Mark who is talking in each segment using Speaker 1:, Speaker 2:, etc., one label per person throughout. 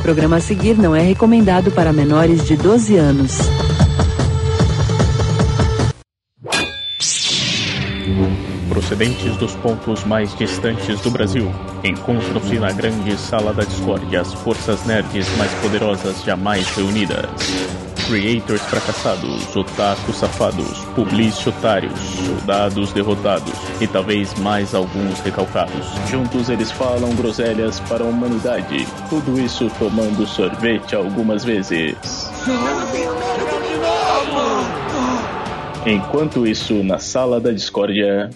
Speaker 1: programa a seguir não é recomendado para menores de 12 anos.
Speaker 2: Procedentes dos pontos mais distantes do Brasil, encontram-se na grande sala da discórdia as forças nerds mais poderosas jamais reunidas. Creators fracassados, otakus safados, publici otários, soldados derrotados e talvez mais alguns recalcados. Juntos eles falam groselhas para a humanidade. Tudo isso tomando sorvete algumas vezes. Enquanto isso, na sala da discórdia.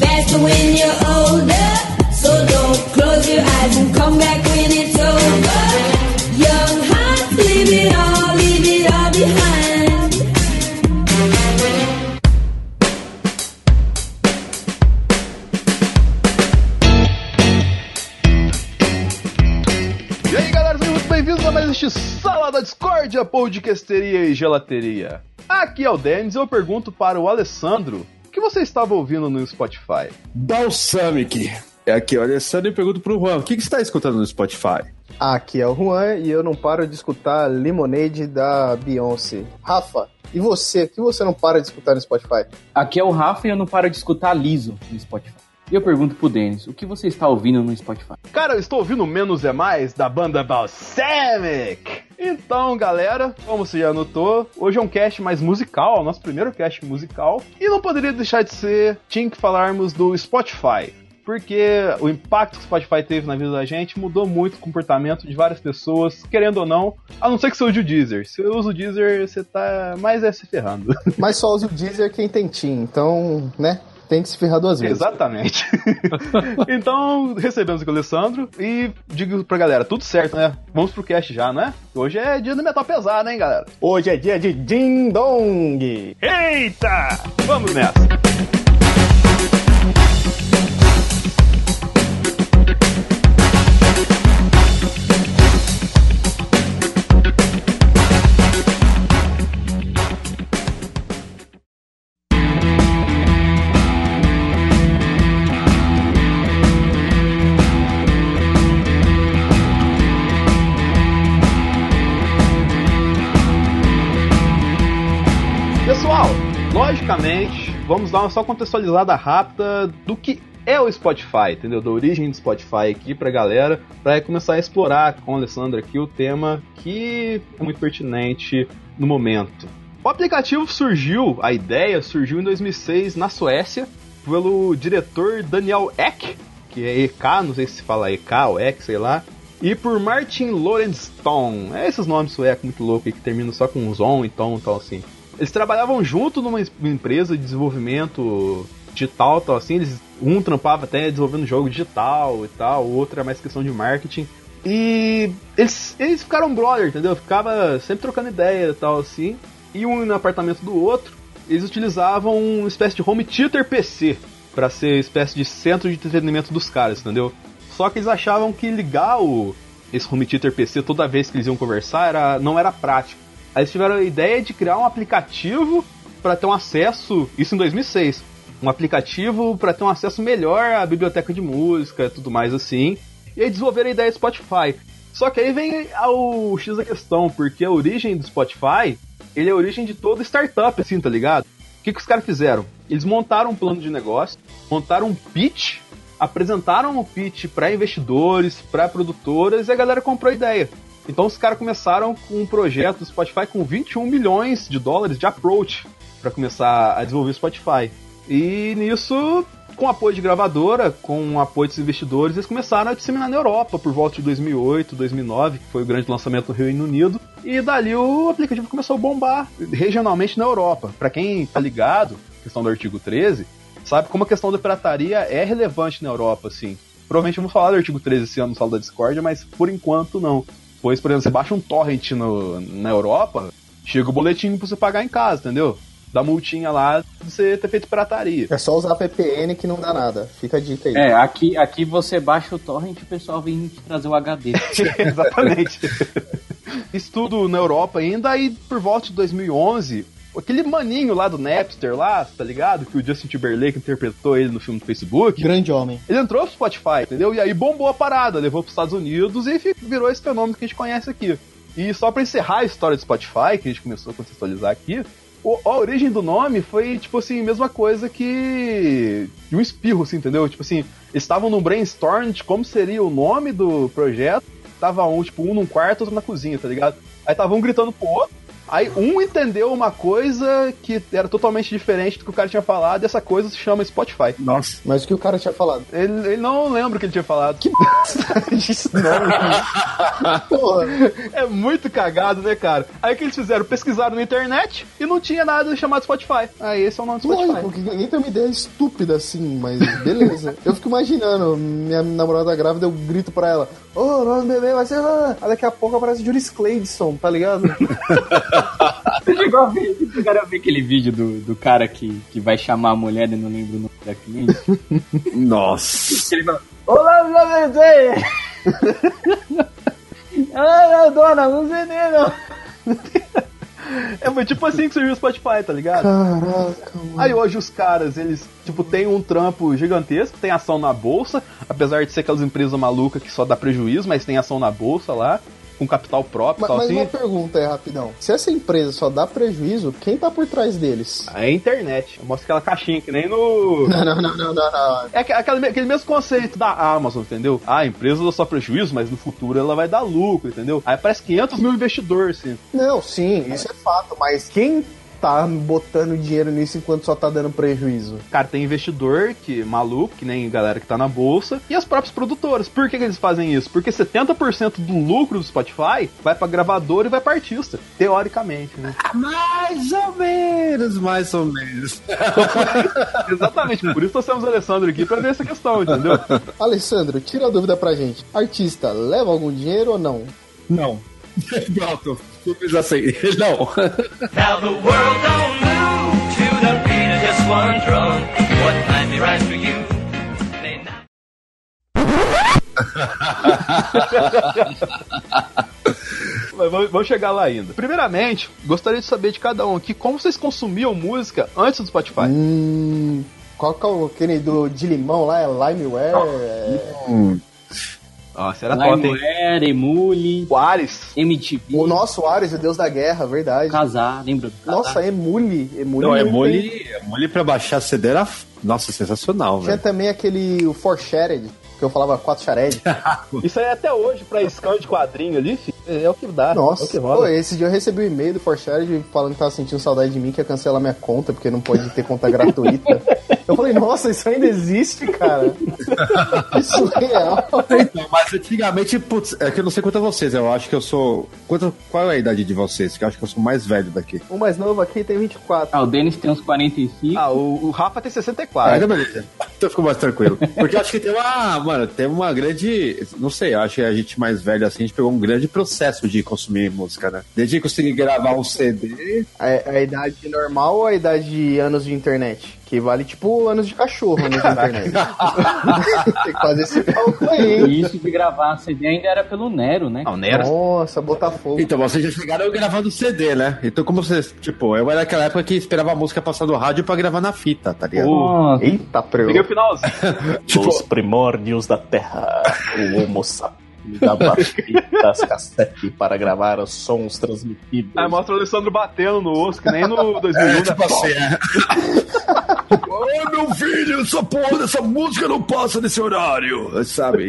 Speaker 3: Faster when you're older. So don't close your eyes and come back
Speaker 4: Da Discórdia, podcasteria e gelateria. Aqui é o Denis e eu pergunto para o Alessandro o que você estava ouvindo no Spotify?
Speaker 5: Balsamic. É aqui o Alessandro e pergunto pro Juan, o que, que você está escutando no Spotify?
Speaker 6: Aqui é o Juan e eu não paro de escutar Lemonade da Beyoncé. Rafa, e você? O que você não para de escutar no Spotify?
Speaker 7: Aqui é o Rafa e eu não paro de escutar Liso no Spotify. E eu pergunto pro Denis, o que você está ouvindo no Spotify?
Speaker 4: Cara, eu estou ouvindo Menos é Mais da banda Balsamic. Então, galera, como você já notou, hoje é um cast mais musical, é nosso primeiro cast musical. E não poderia deixar de ser, tinha que falarmos do Spotify. Porque o impacto que o Spotify teve na vida da gente mudou muito o comportamento de várias pessoas, querendo ou não, a não ser que você use o Deezer. Se eu uso o Deezer, você tá mais é se ferrando.
Speaker 6: Mas só usa o Deezer quem tem Tim, então, né? Tem que se ferrar duas vezes.
Speaker 4: Exatamente. então, recebemos aqui o Alessandro e digo pra galera, tudo certo, né? Vamos pro cast já, né? Hoje é dia do metal pesado, hein, galera?
Speaker 6: Hoje é dia de Ding Dong!
Speaker 4: Eita! Vamos nessa! Vamos dar uma só contextualizada rápida do que é o Spotify, entendeu? Da origem do Spotify aqui pra galera, pra começar a explorar com o Alessandro aqui o tema que é muito pertinente no momento. O aplicativo surgiu, a ideia surgiu em 2006 na Suécia, pelo diretor Daniel Ek, que é EK, não sei se fala EK ou Ek, sei lá, e por Martin Lorentzon. É esses nomes suecos muito loucos que terminam só com Zon e Tom e tal assim. Eles trabalhavam junto numa es- empresa de desenvolvimento digital, tal assim. Eles, um trampava até desenvolvendo jogo digital e tal, o outro era mais questão de marketing. E eles, eles ficaram brother, entendeu? Ficava sempre trocando ideia e tal assim. E um no apartamento do outro, eles utilizavam uma espécie de home theater PC para ser espécie de centro de entretenimento dos caras, entendeu? Só que eles achavam que ligar o, esse home theater PC toda vez que eles iam conversar era, não era prático. Aí eles tiveram a ideia de criar um aplicativo para ter um acesso, isso em 2006, um aplicativo para ter um acesso melhor à biblioteca de música e tudo mais assim. E aí desenvolveram a ideia do Spotify. Só que aí vem ao X da questão, porque a origem do Spotify, ele é a origem de toda startup, assim, tá ligado? O que, que os caras fizeram? Eles montaram um plano de negócio, montaram um pitch, apresentaram o pitch para investidores, para produtoras e a galera comprou a ideia. Então os caras começaram com um projeto do Spotify com 21 milhões de dólares de approach para começar a desenvolver o Spotify. E nisso, com apoio de gravadora, com apoio dos investidores, eles começaram a disseminar na Europa por volta de 2008, 2009, que foi o grande lançamento no Reino Unido. E dali o aplicativo começou a bombar regionalmente na Europa. Para quem tá ligado, questão do artigo 13, sabe como a questão da pirataria é relevante na Europa, assim. Provavelmente vamos falar do artigo 13 esse ano no Sala da Discord, mas por enquanto não. Pois, por exemplo, você baixa um torrent no, na Europa, chega o boletim pra você pagar em casa, entendeu? Dá multinha lá de você ter feito pirataria.
Speaker 6: É só usar VPN que não dá nada. Fica a dica aí.
Speaker 7: É, aqui, aqui você baixa o torrent e o pessoal vem te trazer o HD.
Speaker 4: Exatamente. Isso tudo na Europa ainda, e por volta de 2011, aquele maninho lá do Napster lá, tá ligado? Que o Justin Timberlake interpretou ele no filme do Facebook.
Speaker 6: Grande homem.
Speaker 4: Ele entrou pro Spotify, entendeu? E aí bombou a parada, levou pros Estados Unidos e virou esse fenômeno que a gente conhece aqui. E só pra encerrar a história do Spotify, que a gente começou a contextualizar aqui, a origem do nome foi, tipo assim, mesma coisa que. de um espirro, assim, entendeu? Tipo assim, estavam num brainstorm de como seria o nome do projeto. Tava um, tipo, um num quarto, outro na cozinha, tá ligado? Aí tava um gritando pro outro. Aí um entendeu uma coisa que era totalmente diferente do que o cara tinha falado, e essa coisa se chama Spotify.
Speaker 5: Nossa.
Speaker 6: Mas o que o cara tinha falado?
Speaker 4: Ele, ele não lembra o que ele tinha falado. Que
Speaker 6: Isso não. Porra.
Speaker 4: é muito cagado, né, cara? Aí o que eles fizeram? Pesquisaram na internet e não tinha nada chamado Spotify. Aí esse é o nome do Spotify.
Speaker 6: Lógico, que ninguém tem uma ideia estúpida assim, mas beleza. Eu fico imaginando, minha namorada grávida, eu grito pra ela, ô, o nome do bebê vai ser... ah." Aí daqui a pouco aparece Juris Cleidson, tá ligado?
Speaker 7: Você chegou a ver, vocês chegaram a ver aquele vídeo do, do cara que, que vai chamar a mulher e não lembra o nome da cliente?
Speaker 5: Nossa.
Speaker 7: Ele fala, Olá, meu bebê! Ah, não, dona, não sei nem não.
Speaker 4: É tipo assim que surgiu o Spotify, tá ligado?
Speaker 6: Caraca, mano.
Speaker 4: Aí hoje os caras, eles, tipo, tem um trampo gigantesco, tem ação na bolsa, apesar de ser aquelas empresas malucas que só dá prejuízo, mas tem ação na bolsa lá, com capital próprio
Speaker 6: Mas,
Speaker 4: tal
Speaker 6: mas
Speaker 4: assim.
Speaker 6: uma pergunta é rapidão. Se essa empresa só dá prejuízo, quem tá por trás deles?
Speaker 4: A internet. Mostra aquela caixinha que nem no.
Speaker 6: Não, não, não, não, não, não.
Speaker 4: É aque- aquele, aquele mesmo conceito da Amazon, entendeu? Ah, a empresa dá só prejuízo, mas no futuro ela vai dar lucro, entendeu? Aí parece 500 mil investidores, assim.
Speaker 6: Não, sim, isso é fato, mas quem tá botando dinheiro nisso enquanto só tá dando prejuízo?
Speaker 4: Cara, tem investidor que maluco, que nem galera que tá na bolsa, e as próprias produtoras. Por que, que eles fazem isso? Porque 70% do lucro do Spotify vai pra gravador e vai pra artista. Teoricamente, né?
Speaker 5: Mais ou menos, mais ou menos.
Speaker 4: Exatamente, por isso trouxemos o Alessandro aqui pra ver essa questão, entendeu?
Speaker 6: Alessandro, tira a dúvida pra gente. Artista, leva algum dinheiro ou não?
Speaker 5: Não. Pronto. Simples assim. Não.
Speaker 8: Now the world don't move to the beat of just one drum. What might be right for you may not.
Speaker 4: Mas vamos vamos chegar lá ainda. Primeiramente, gostaria de saber de cada um aqui como vocês consumiam música antes do Spotify.
Speaker 6: Hum. Qual que é o aquele do de limão lá? É Limeware? É...
Speaker 4: Nossa, era top, hein?
Speaker 7: Limeware, Emule,
Speaker 4: O Ares.
Speaker 7: MTV,
Speaker 6: O nosso Ares, o deus da guerra, verdade.
Speaker 7: Casar, lembra do Casar?
Speaker 6: Nossa, Emule. Emule
Speaker 5: Não, é é mole pra baixar CD era. Nossa, sensacional,
Speaker 6: Tinha
Speaker 5: velho.
Speaker 6: também aquele o For Shared, que eu falava 4 Shared.
Speaker 4: Isso aí até hoje, pra scan de quadrinho ali, filho, é o que dá. É o
Speaker 6: Nossa,
Speaker 4: que
Speaker 6: pô,
Speaker 4: rola.
Speaker 6: esse dia eu recebi um e-mail do For Shared falando que tava sentindo saudade de mim, que ia cancelar minha conta, porque não pode ter conta gratuita. Eu falei, nossa, isso ainda existe, cara. Isso é real.
Speaker 5: Então, mas antigamente, putz, é que eu não sei quanto a vocês, eu acho que eu sou. Quanto, qual é a idade de vocês? Que eu acho que eu sou o mais velho daqui.
Speaker 6: O mais novo aqui tem 24.
Speaker 7: Ah, o Denis tem uns 45.
Speaker 4: Ah, o, o Rafa tem
Speaker 5: Ah,
Speaker 4: 64.
Speaker 5: ainda beleza. Então eu fico mais tranquilo. Porque eu acho que tem uma. Mano, tem uma grande. Não sei, eu acho que a gente mais velho assim, a gente pegou um grande processo de consumir música, né? Desde conseguir gravar um CD.
Speaker 6: A, a idade normal ou a idade de anos de internet? Que vale tipo anos de cachorro anos de internet. tem que fazer esse cálculo aí?
Speaker 7: E isso de gravar CD ainda era pelo Nero, né?
Speaker 4: Não, Nero.
Speaker 6: Nossa, Botafogo.
Speaker 5: Então, vocês já chegaram gravando CD, né? Então, como vocês. Tipo, eu era naquela época que esperava a música passar no rádio pra gravar na fita, tá ligado?
Speaker 7: Nossa,
Speaker 6: Eita, preu.
Speaker 4: Peguei o finalzinho.
Speaker 9: Os primórdios da Terra, o Homo sapiens usava fitas cassete para gravar os sons transmitidos.
Speaker 4: Aí mostra o Alessandro batendo no osso, que nem no 2001. né?
Speaker 5: tipo assim, é. Ô meu filho, essa porra dessa música não passa nesse horário. Sabe?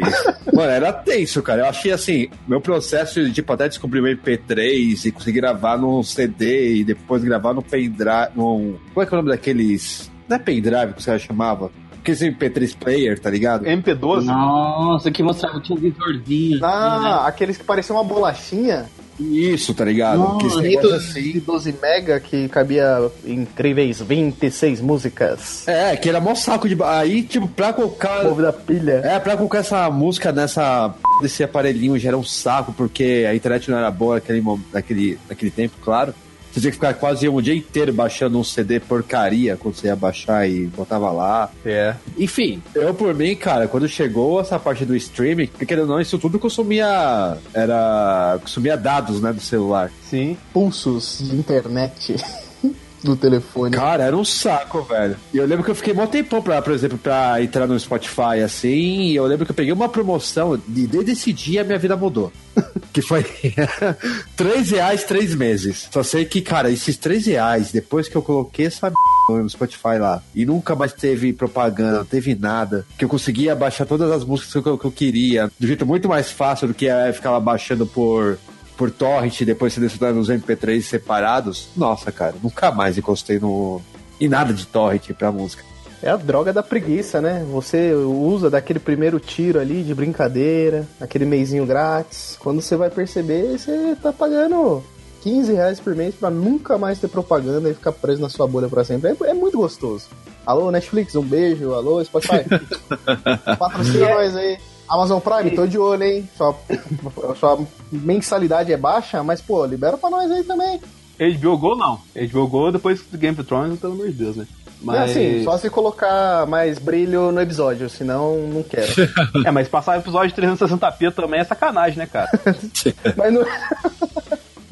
Speaker 5: Mano, era tenso, cara. Eu achei assim, meu processo de tipo, até descobrir o MP3 e conseguir gravar num CD e depois gravar no pendrive. Num... Como é que é o nome daqueles. Não é pendrive que os caras chamavam? Aqueles MP3 player, tá ligado?
Speaker 4: MP12.
Speaker 7: Nossa, que mostrava, tinha um visorzinho.
Speaker 6: Ah, aqueles que pareciam uma bolachinha.
Speaker 5: Isso, tá ligado?
Speaker 7: Nossa,
Speaker 5: que esse negócio assim.
Speaker 6: 12 mega que cabia incríveis 26 músicas.
Speaker 5: É, que era mó saco de. Aí, tipo, pra colocar.
Speaker 6: Movido a pilha.
Speaker 5: É, pra colocar essa música nessa desse aparelhinho já era um saco, porque a internet não era boa naquele, naquele, naquele tempo, claro. Você tinha que ficar quase um dia inteiro baixando um CD porcaria quando você ia baixar e botava lá.
Speaker 4: É.
Speaker 5: Enfim, eu por mim, cara, quando chegou essa parte do streaming, porque querendo ou não, isso tudo consumia. Era. consumia dados, né, do celular.
Speaker 4: Sim.
Speaker 6: Pulsos de internet. do telefone.
Speaker 5: Cara, era um saco, velho. E eu lembro que eu fiquei mó tempão pra, por exemplo, pra entrar no Spotify assim. E eu lembro que eu peguei uma promoção e desde esse dia minha vida mudou. que foi 3 reais, 3 meses. Só sei que, cara, esses 3 reais, depois que eu coloquei essa m... no Spotify lá, e nunca mais teve propaganda, não teve nada, que eu conseguia baixar todas as músicas que eu, que eu queria, do jeito muito mais fácil do que eu ficava baixando por por torrent e depois selecionando os MP3 separados. Nossa, cara, nunca mais encostei no em nada de torrent pra música.
Speaker 6: É a droga da preguiça, né? Você usa daquele primeiro tiro ali de brincadeira, aquele meizinho grátis. Quando você vai perceber, você tá pagando 15 reais por mês pra nunca mais ter propaganda e ficar preso na sua bolha pra sempre. É, é muito gostoso. Alô, Netflix, um beijo. Alô, Spotify. Patrocina nós aí. Amazon Prime, tô de olho, hein? Sua, sua mensalidade é baixa, mas, pô, libera pra nós aí também.
Speaker 4: HBO Go não. HBO Go depois do Game of Thrones, pelo amor de Deus, né?
Speaker 6: É assim, só se colocar mais brilho no episódio, senão não quero.
Speaker 4: É, mas passar episódio de 360p também é sacanagem, né, cara?
Speaker 6: mas não...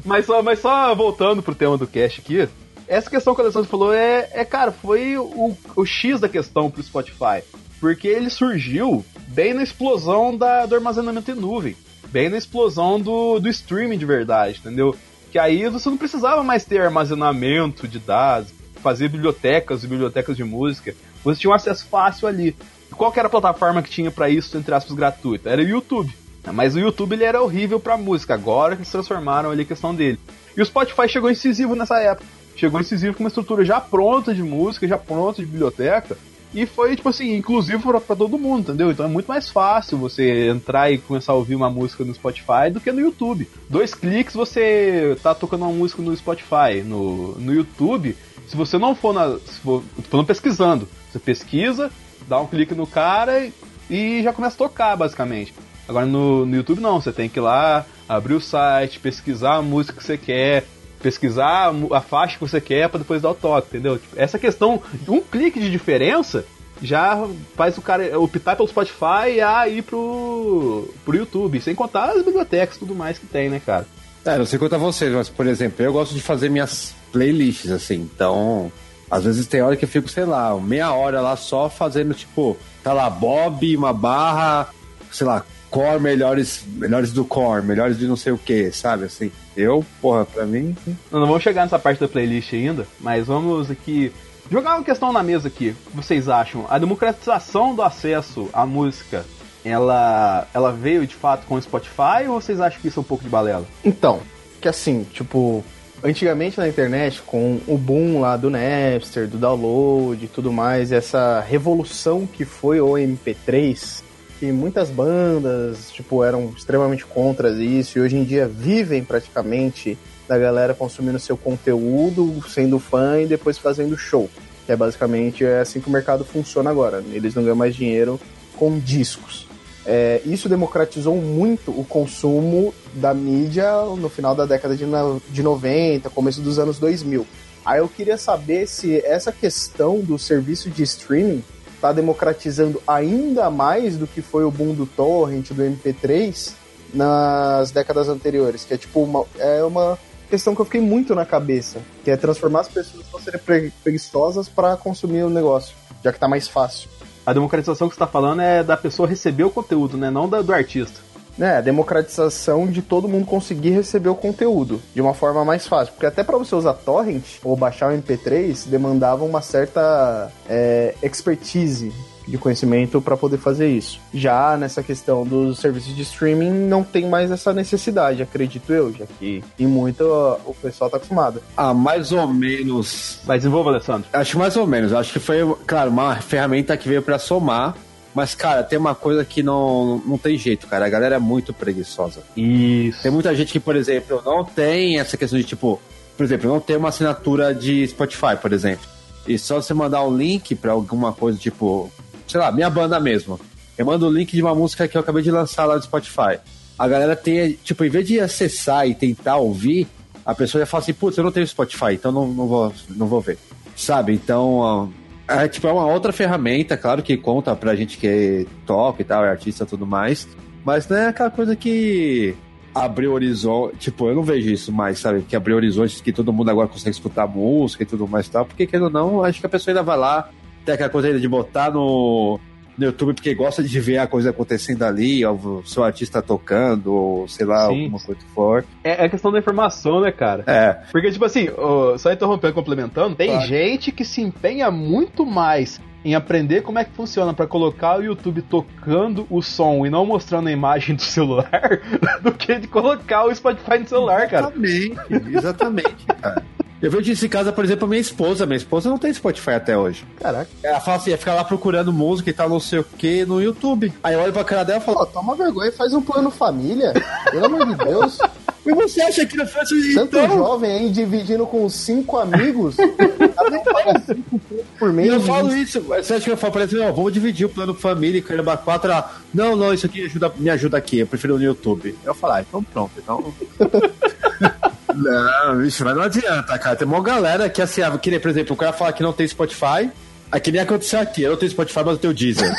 Speaker 4: Mas só, mas só voltando pro tema do cast aqui, essa questão que o Alessandro falou é, é cara, foi o, o X da questão pro Spotify. Porque ele surgiu bem na explosão da, do armazenamento em nuvem. Bem na explosão do, do streaming de verdade, entendeu? Que aí você não precisava mais ter armazenamento de dados, fazer bibliotecas e bibliotecas de música. Você tinha um acesso fácil ali. E qual era a plataforma que tinha para isso, entre aspas, gratuita? Era o YouTube. Mas o YouTube ele era horrível pra música, agora que eles transformaram ali a questão dele. E o Spotify chegou incisivo nessa época. Chegou incisivo com uma estrutura já pronta de música, já pronta de biblioteca. E foi, tipo assim, inclusivo pra, pra todo mundo, entendeu? Então é muito mais fácil você entrar e começar a ouvir uma música no Spotify do que no YouTube. Dois cliques você tá tocando uma música no Spotify. No, no YouTube, se você não for na. Se for, falando pesquisando. Você pesquisa, dá um clique no cara e, e já começa a tocar, basicamente. Agora no, no YouTube não, você tem que ir lá, abrir o site, pesquisar a música que você quer, pesquisar a faixa que você quer pra depois dar o toque, entendeu? Tipo, essa questão, um clique de diferença já faz o cara optar pelo Spotify e ir pro, pro YouTube, sem contar as bibliotecas e tudo mais que tem, né, cara?
Speaker 5: É, não sei quanto a vocês, mas, por exemplo, eu gosto de fazer minhas playlists, assim, então. Às vezes tem hora que eu fico, sei lá, meia hora lá só fazendo, tipo, tá lá, Bob, uma barra, sei lá, core melhores, melhores do core, melhores de não sei o que, sabe? Assim, eu, porra, pra mim.
Speaker 4: Não, não vamos chegar nessa parte da playlist ainda, mas vamos aqui jogar uma questão na mesa aqui. O que vocês acham? A democratização do acesso à música, ela, ela veio de fato com o Spotify ou vocês acham que isso é um pouco de balela?
Speaker 6: Então, que assim, tipo, antigamente na internet, com o boom lá do Napster, do download e tudo mais, essa revolução que foi o MP3, que muitas bandas, tipo, eram extremamente contra isso e hoje em dia vivem praticamente da galera consumindo seu conteúdo, sendo fã e depois fazendo show. Que é basicamente é assim que o mercado funciona agora. Eles não ganham mais dinheiro com discos. É, isso democratizou muito o consumo da mídia no final da década de, de 90, começo dos anos 2000. Aí eu queria saber se essa questão do serviço de streaming está democratizando ainda mais do que foi o boom do torrent, do MP3 nas décadas anteriores, que é tipo uma, é uma questão que eu fiquei muito na cabeça, que é transformar as pessoas vão serem pre- preguiçosas para consumir o negócio, já que tá mais fácil.
Speaker 4: A democratização que você está falando é da pessoa receber o conteúdo, né? Não da, do artista.
Speaker 6: Né, a democratização de todo mundo conseguir receber o conteúdo de uma forma mais fácil. Porque até para você usar torrent ou baixar o MP3, demandava uma certa é, expertise de conhecimento para poder fazer isso. Já nessa questão dos serviços de streaming, não tem mais essa necessidade, acredito eu, já que em muito o pessoal tá acostumado.
Speaker 5: Ah, mais ou menos.
Speaker 4: Vai, desenvolva, Alessandro.
Speaker 5: Acho mais ou menos. Acho que foi, claro, uma ferramenta que veio pra somar. Mas, cara, tem uma coisa que não, não tem jeito, cara. A galera é muito preguiçosa.
Speaker 4: Isso.
Speaker 5: Tem muita gente que, por exemplo, não tem essa questão de, tipo, por exemplo, não tem uma assinatura de Spotify, por exemplo. E só você mandar um link pra alguma coisa, tipo, sei lá, minha banda mesmo. Eu mando o link de uma música que eu acabei de lançar lá no Spotify. A galera tem, tipo, em vez de acessar e tentar ouvir, a pessoa já fala assim, putz, eu não tenho Spotify, então não, não, vou, não vou ver. Sabe? Então, é, tipo, é uma outra ferramenta, claro que conta pra gente que toca e tal, é artista e tudo mais. Mas não é aquela coisa que abriu horizonte. Tipo, eu não vejo isso mais, sabe? Que abriu horizontes que todo mundo agora consegue escutar música e tudo mais e tal. Porque, querendo ou não, acho que a pessoa ainda vai lá, tem aquela coisa ainda de botar no, no YouTube porque gosta de ver a coisa acontecendo ali, ó, o seu artista tocando, ou sei lá,
Speaker 4: Sim.
Speaker 5: alguma coisa for.
Speaker 4: É, é questão da informação, né, cara?
Speaker 5: É.
Speaker 4: Porque, tipo assim, ó, só interrompendo, complementando, tem
Speaker 6: Claro.
Speaker 4: gente que se empenha muito mais em aprender como é que funciona pra colocar o YouTube tocando o som e não mostrando a imagem do celular do que de colocar o Spotify no celular, cara.
Speaker 5: Exatamente, exatamente, cara. Eu vejo esse caso, por exemplo, a minha esposa. Minha esposa não tem Spotify até hoje.
Speaker 6: Caraca.
Speaker 5: Ela fala assim, ia ficar lá procurando música e tal, não sei o que, no YouTube. Aí eu olho pra cara dela e falo,
Speaker 6: Pô, toma vergonha e faz um plano família. Pelo amor de Deus.
Speaker 5: e você acha que não fosse
Speaker 6: Tanto
Speaker 5: então?
Speaker 6: jovem aí dividindo com cinco amigos. Ela nem paga cinco por
Speaker 5: E
Speaker 6: mês.
Speaker 5: eu falo isso, você acha que eu falo pra assim, ó, vamos dividir o plano família e caramba 4, ela, não, não, isso aqui ajuda, me ajuda aqui, eu prefiro no YouTube. Eu falo, ah, então pronto, então... não, bicho, mas não adianta, cara, tem uma galera que assim, ah, que nem, por exemplo, o cara fala que não tem Spotify, aí que nem aconteceu aqui, eu não tenho Spotify, mas eu tenho Deezer.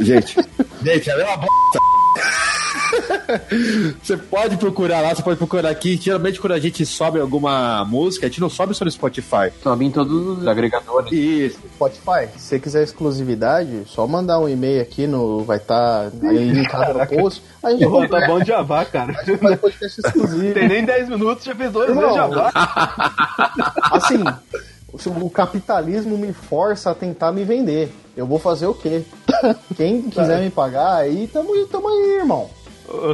Speaker 5: gente, gente, é uma bosta. Você pode procurar lá, você pode procurar aqui. Geralmente, quando a gente sobe alguma música, a gente não sobe só no Spotify.
Speaker 7: Sobe em todos os agregadores.
Speaker 5: Isso.
Speaker 6: Spotify, se você quiser exclusividade, só mandar um e-mail aqui no. Vai estar aí linkado no post. A gente
Speaker 4: Pô, tá bom de Java, cara.
Speaker 6: faz podcast exclusivo.
Speaker 4: Tem nem 10 minutos, já fez dois
Speaker 6: Irmão.
Speaker 4: vezes Java.
Speaker 6: Assim, o capitalismo me força a tentar me vender. Eu vou fazer o quê? Quem quiser me pagar, aí tamo, tamo aí, irmão.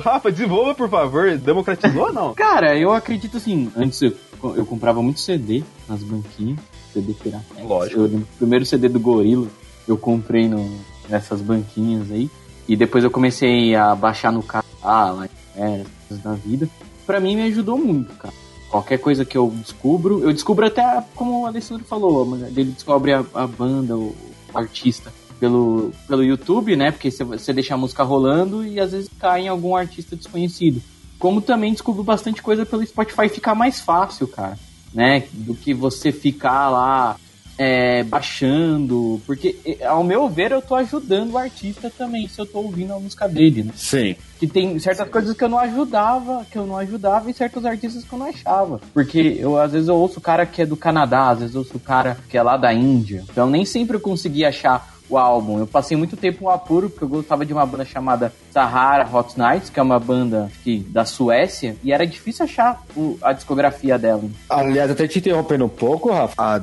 Speaker 4: Rafa, desenvolva, por favor. Democratizou ou não?
Speaker 7: Cara, eu acredito assim, antes eu, eu comprava muito CD nas banquinhas, CD pirata.
Speaker 4: Lógico.
Speaker 7: Eu, o primeiro CD do Gorila eu comprei no, nessas banquinhas aí. E depois eu comecei a baixar no carro, ah, lá, é, coisas da vida. Pra mim me ajudou muito, cara. Qualquer coisa que eu descubro, eu descubro até, como o Alessandro falou, ele descobre a, a banda, o, o artista pelo, pelo YouTube, né? Porque você- você deixa a música rolando e às vezes cai em algum artista desconhecido. Como também descubro bastante coisa pelo Spotify, fica mais fácil, cara, né? Do que você ficar lá é, baixando. Porque, ao meu ver, eu tô ajudando o artista também, se eu tô ouvindo a música dele, né?
Speaker 5: Sim.
Speaker 7: que tem certas coisas que eu não ajudava, que eu não ajudava e certos artistas que eu não achava. Porque eu às vezes eu ouço o cara que é do Canadá, às vezes eu ouço o cara que é lá da Índia. Então nem sempre eu conseguia achar o álbum. Eu passei muito tempo no apuro porque eu gostava de uma banda chamada Sahara Hot Nights, que é uma banda que da Suécia, e era difícil achar o- a discografia dela.
Speaker 5: Aliás, até te interrompendo um pouco, Rafa, a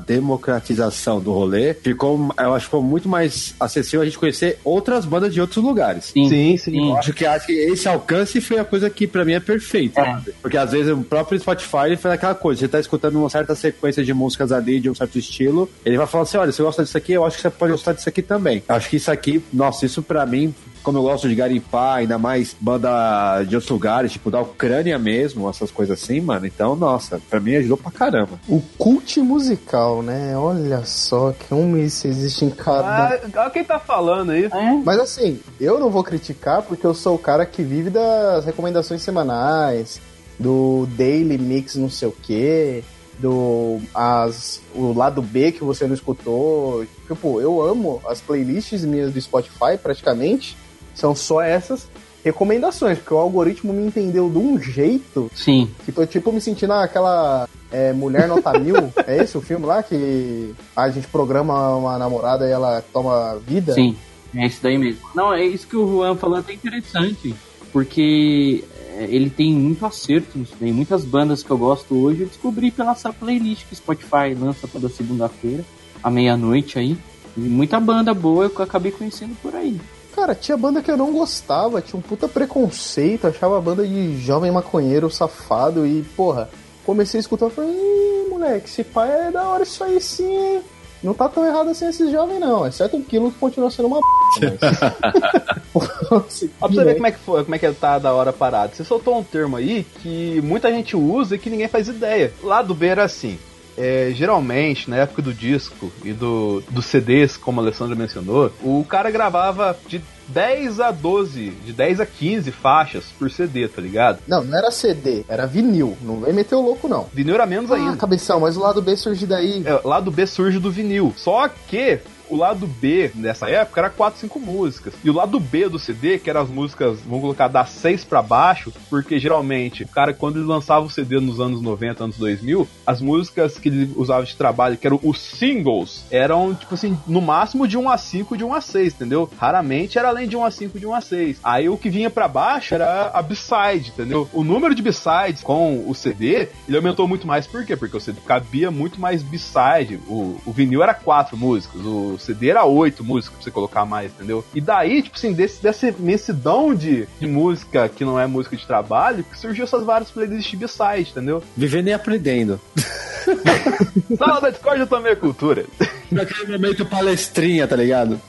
Speaker 5: democratização do rolê ficou, eu acho que ficou muito mais acessível a gente conhecer outras bandas de outros lugares.
Speaker 7: Sim,
Speaker 4: Sim, sim.
Speaker 5: Eu acho que, acho que esse alcance foi a coisa que pra mim é perfeita.
Speaker 7: É.
Speaker 5: Porque às vezes o próprio Spotify ele faz aquela coisa, você tá escutando uma certa sequência de músicas ali, de um certo estilo, ele vai falar assim: olha, você gosta disso aqui, eu acho que você pode gostar disso aqui também. Eu acho que isso aqui, nossa, isso pra mim. Como eu gosto de garimpar, ainda mais banda de outros lugares, tipo da Ucrânia mesmo, essas coisas assim, mano. Então, nossa, pra mim ajudou pra caramba.
Speaker 6: O cult musical, né? Olha só que um isso existe em cada.
Speaker 4: Ah, olha quem tá falando aí.
Speaker 7: É,
Speaker 6: Mas assim, eu não vou criticar porque eu sou o cara que vive das recomendações semanais, do daily mix não sei o que, do as, o lado B que você não escutou. Tipo, eu amo as playlists minhas do Spotify praticamente, são só essas recomendações, porque o algoritmo me entendeu de um jeito
Speaker 7: sim.
Speaker 6: que tô tipo me sentindo aquela é, Mulher Nota Mil. é esse o filme lá que a gente programa uma namorada e ela toma vida?
Speaker 7: Sim, é isso daí mesmo. Não, é isso que o Juan falou até interessante, porque é, ele tem muito acerto nisso daí. Muitas bandas que eu gosto hoje eu descobri pela essa playlist que Spotify lança toda segunda-feira, à meia-noite aí. E muita banda boa eu acabei conhecendo por aí.
Speaker 6: Cara, tinha banda que eu não gostava, tinha um puta preconceito, achava a banda de jovem maconheiro safado e, porra, comecei a escutar e falei, moleque, esse pai é da hora isso aí sim, hein? Não tá tão errado assim esse jovem, não. Exceto o Kilo que continua sendo uma b. Mas...
Speaker 4: Pra você ver como é que foi, como é que tá da hora parado. Você soltou um termo aí que muita gente usa e que ninguém faz ideia. Lá do B era assim. é, geralmente, na época do disco e do, dos CDs, como a Alessandra mencionou, o cara gravava de 10 a 12, de 10 a 15 faixas por CD, tá ligado?
Speaker 6: Não, não era CD, era vinil. Não vem meter o louco, não.
Speaker 4: Vinil era menos
Speaker 6: Ah,
Speaker 4: ainda.
Speaker 6: cabeção, mas o lado B surge daí.
Speaker 4: É, lá do B surge do vinil. Só que o lado B nessa época era 4, 5 músicas. E o lado B do CD, que eram as músicas, vamos colocar das 6 pra baixo, porque geralmente, o cara, quando ele lançava o CD nos anos 90, anos 2000, as músicas que ele usava de trabalho, que eram os singles, eram, tipo assim, no máximo de 1 a 5, de 1 a 6, entendeu? Raramente era além de 1 a 5, de 1 a 6. Aí o que vinha pra baixo era a B-side, entendeu? O número de B-sides com o CD, ele aumentou muito mais, por quê? Porque o CD cabia muito mais B-side. O, o vinil era 4 músicas, o CD era 8 músicas pra você colocar mais, entendeu? E daí, tipo assim, desse, dessa imensidão de, de música que não é música de trabalho, que surgiu essas várias playlists B-side, entendeu?
Speaker 5: Vivendo e aprendendo.
Speaker 4: Sala da Discord eu também é cultura.
Speaker 5: Naquele momento palestrinha, tá ligado?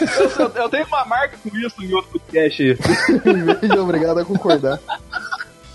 Speaker 4: Eu, eu- eu tenho uma marca com isso em outro podcast.
Speaker 6: Obrigado a concordar.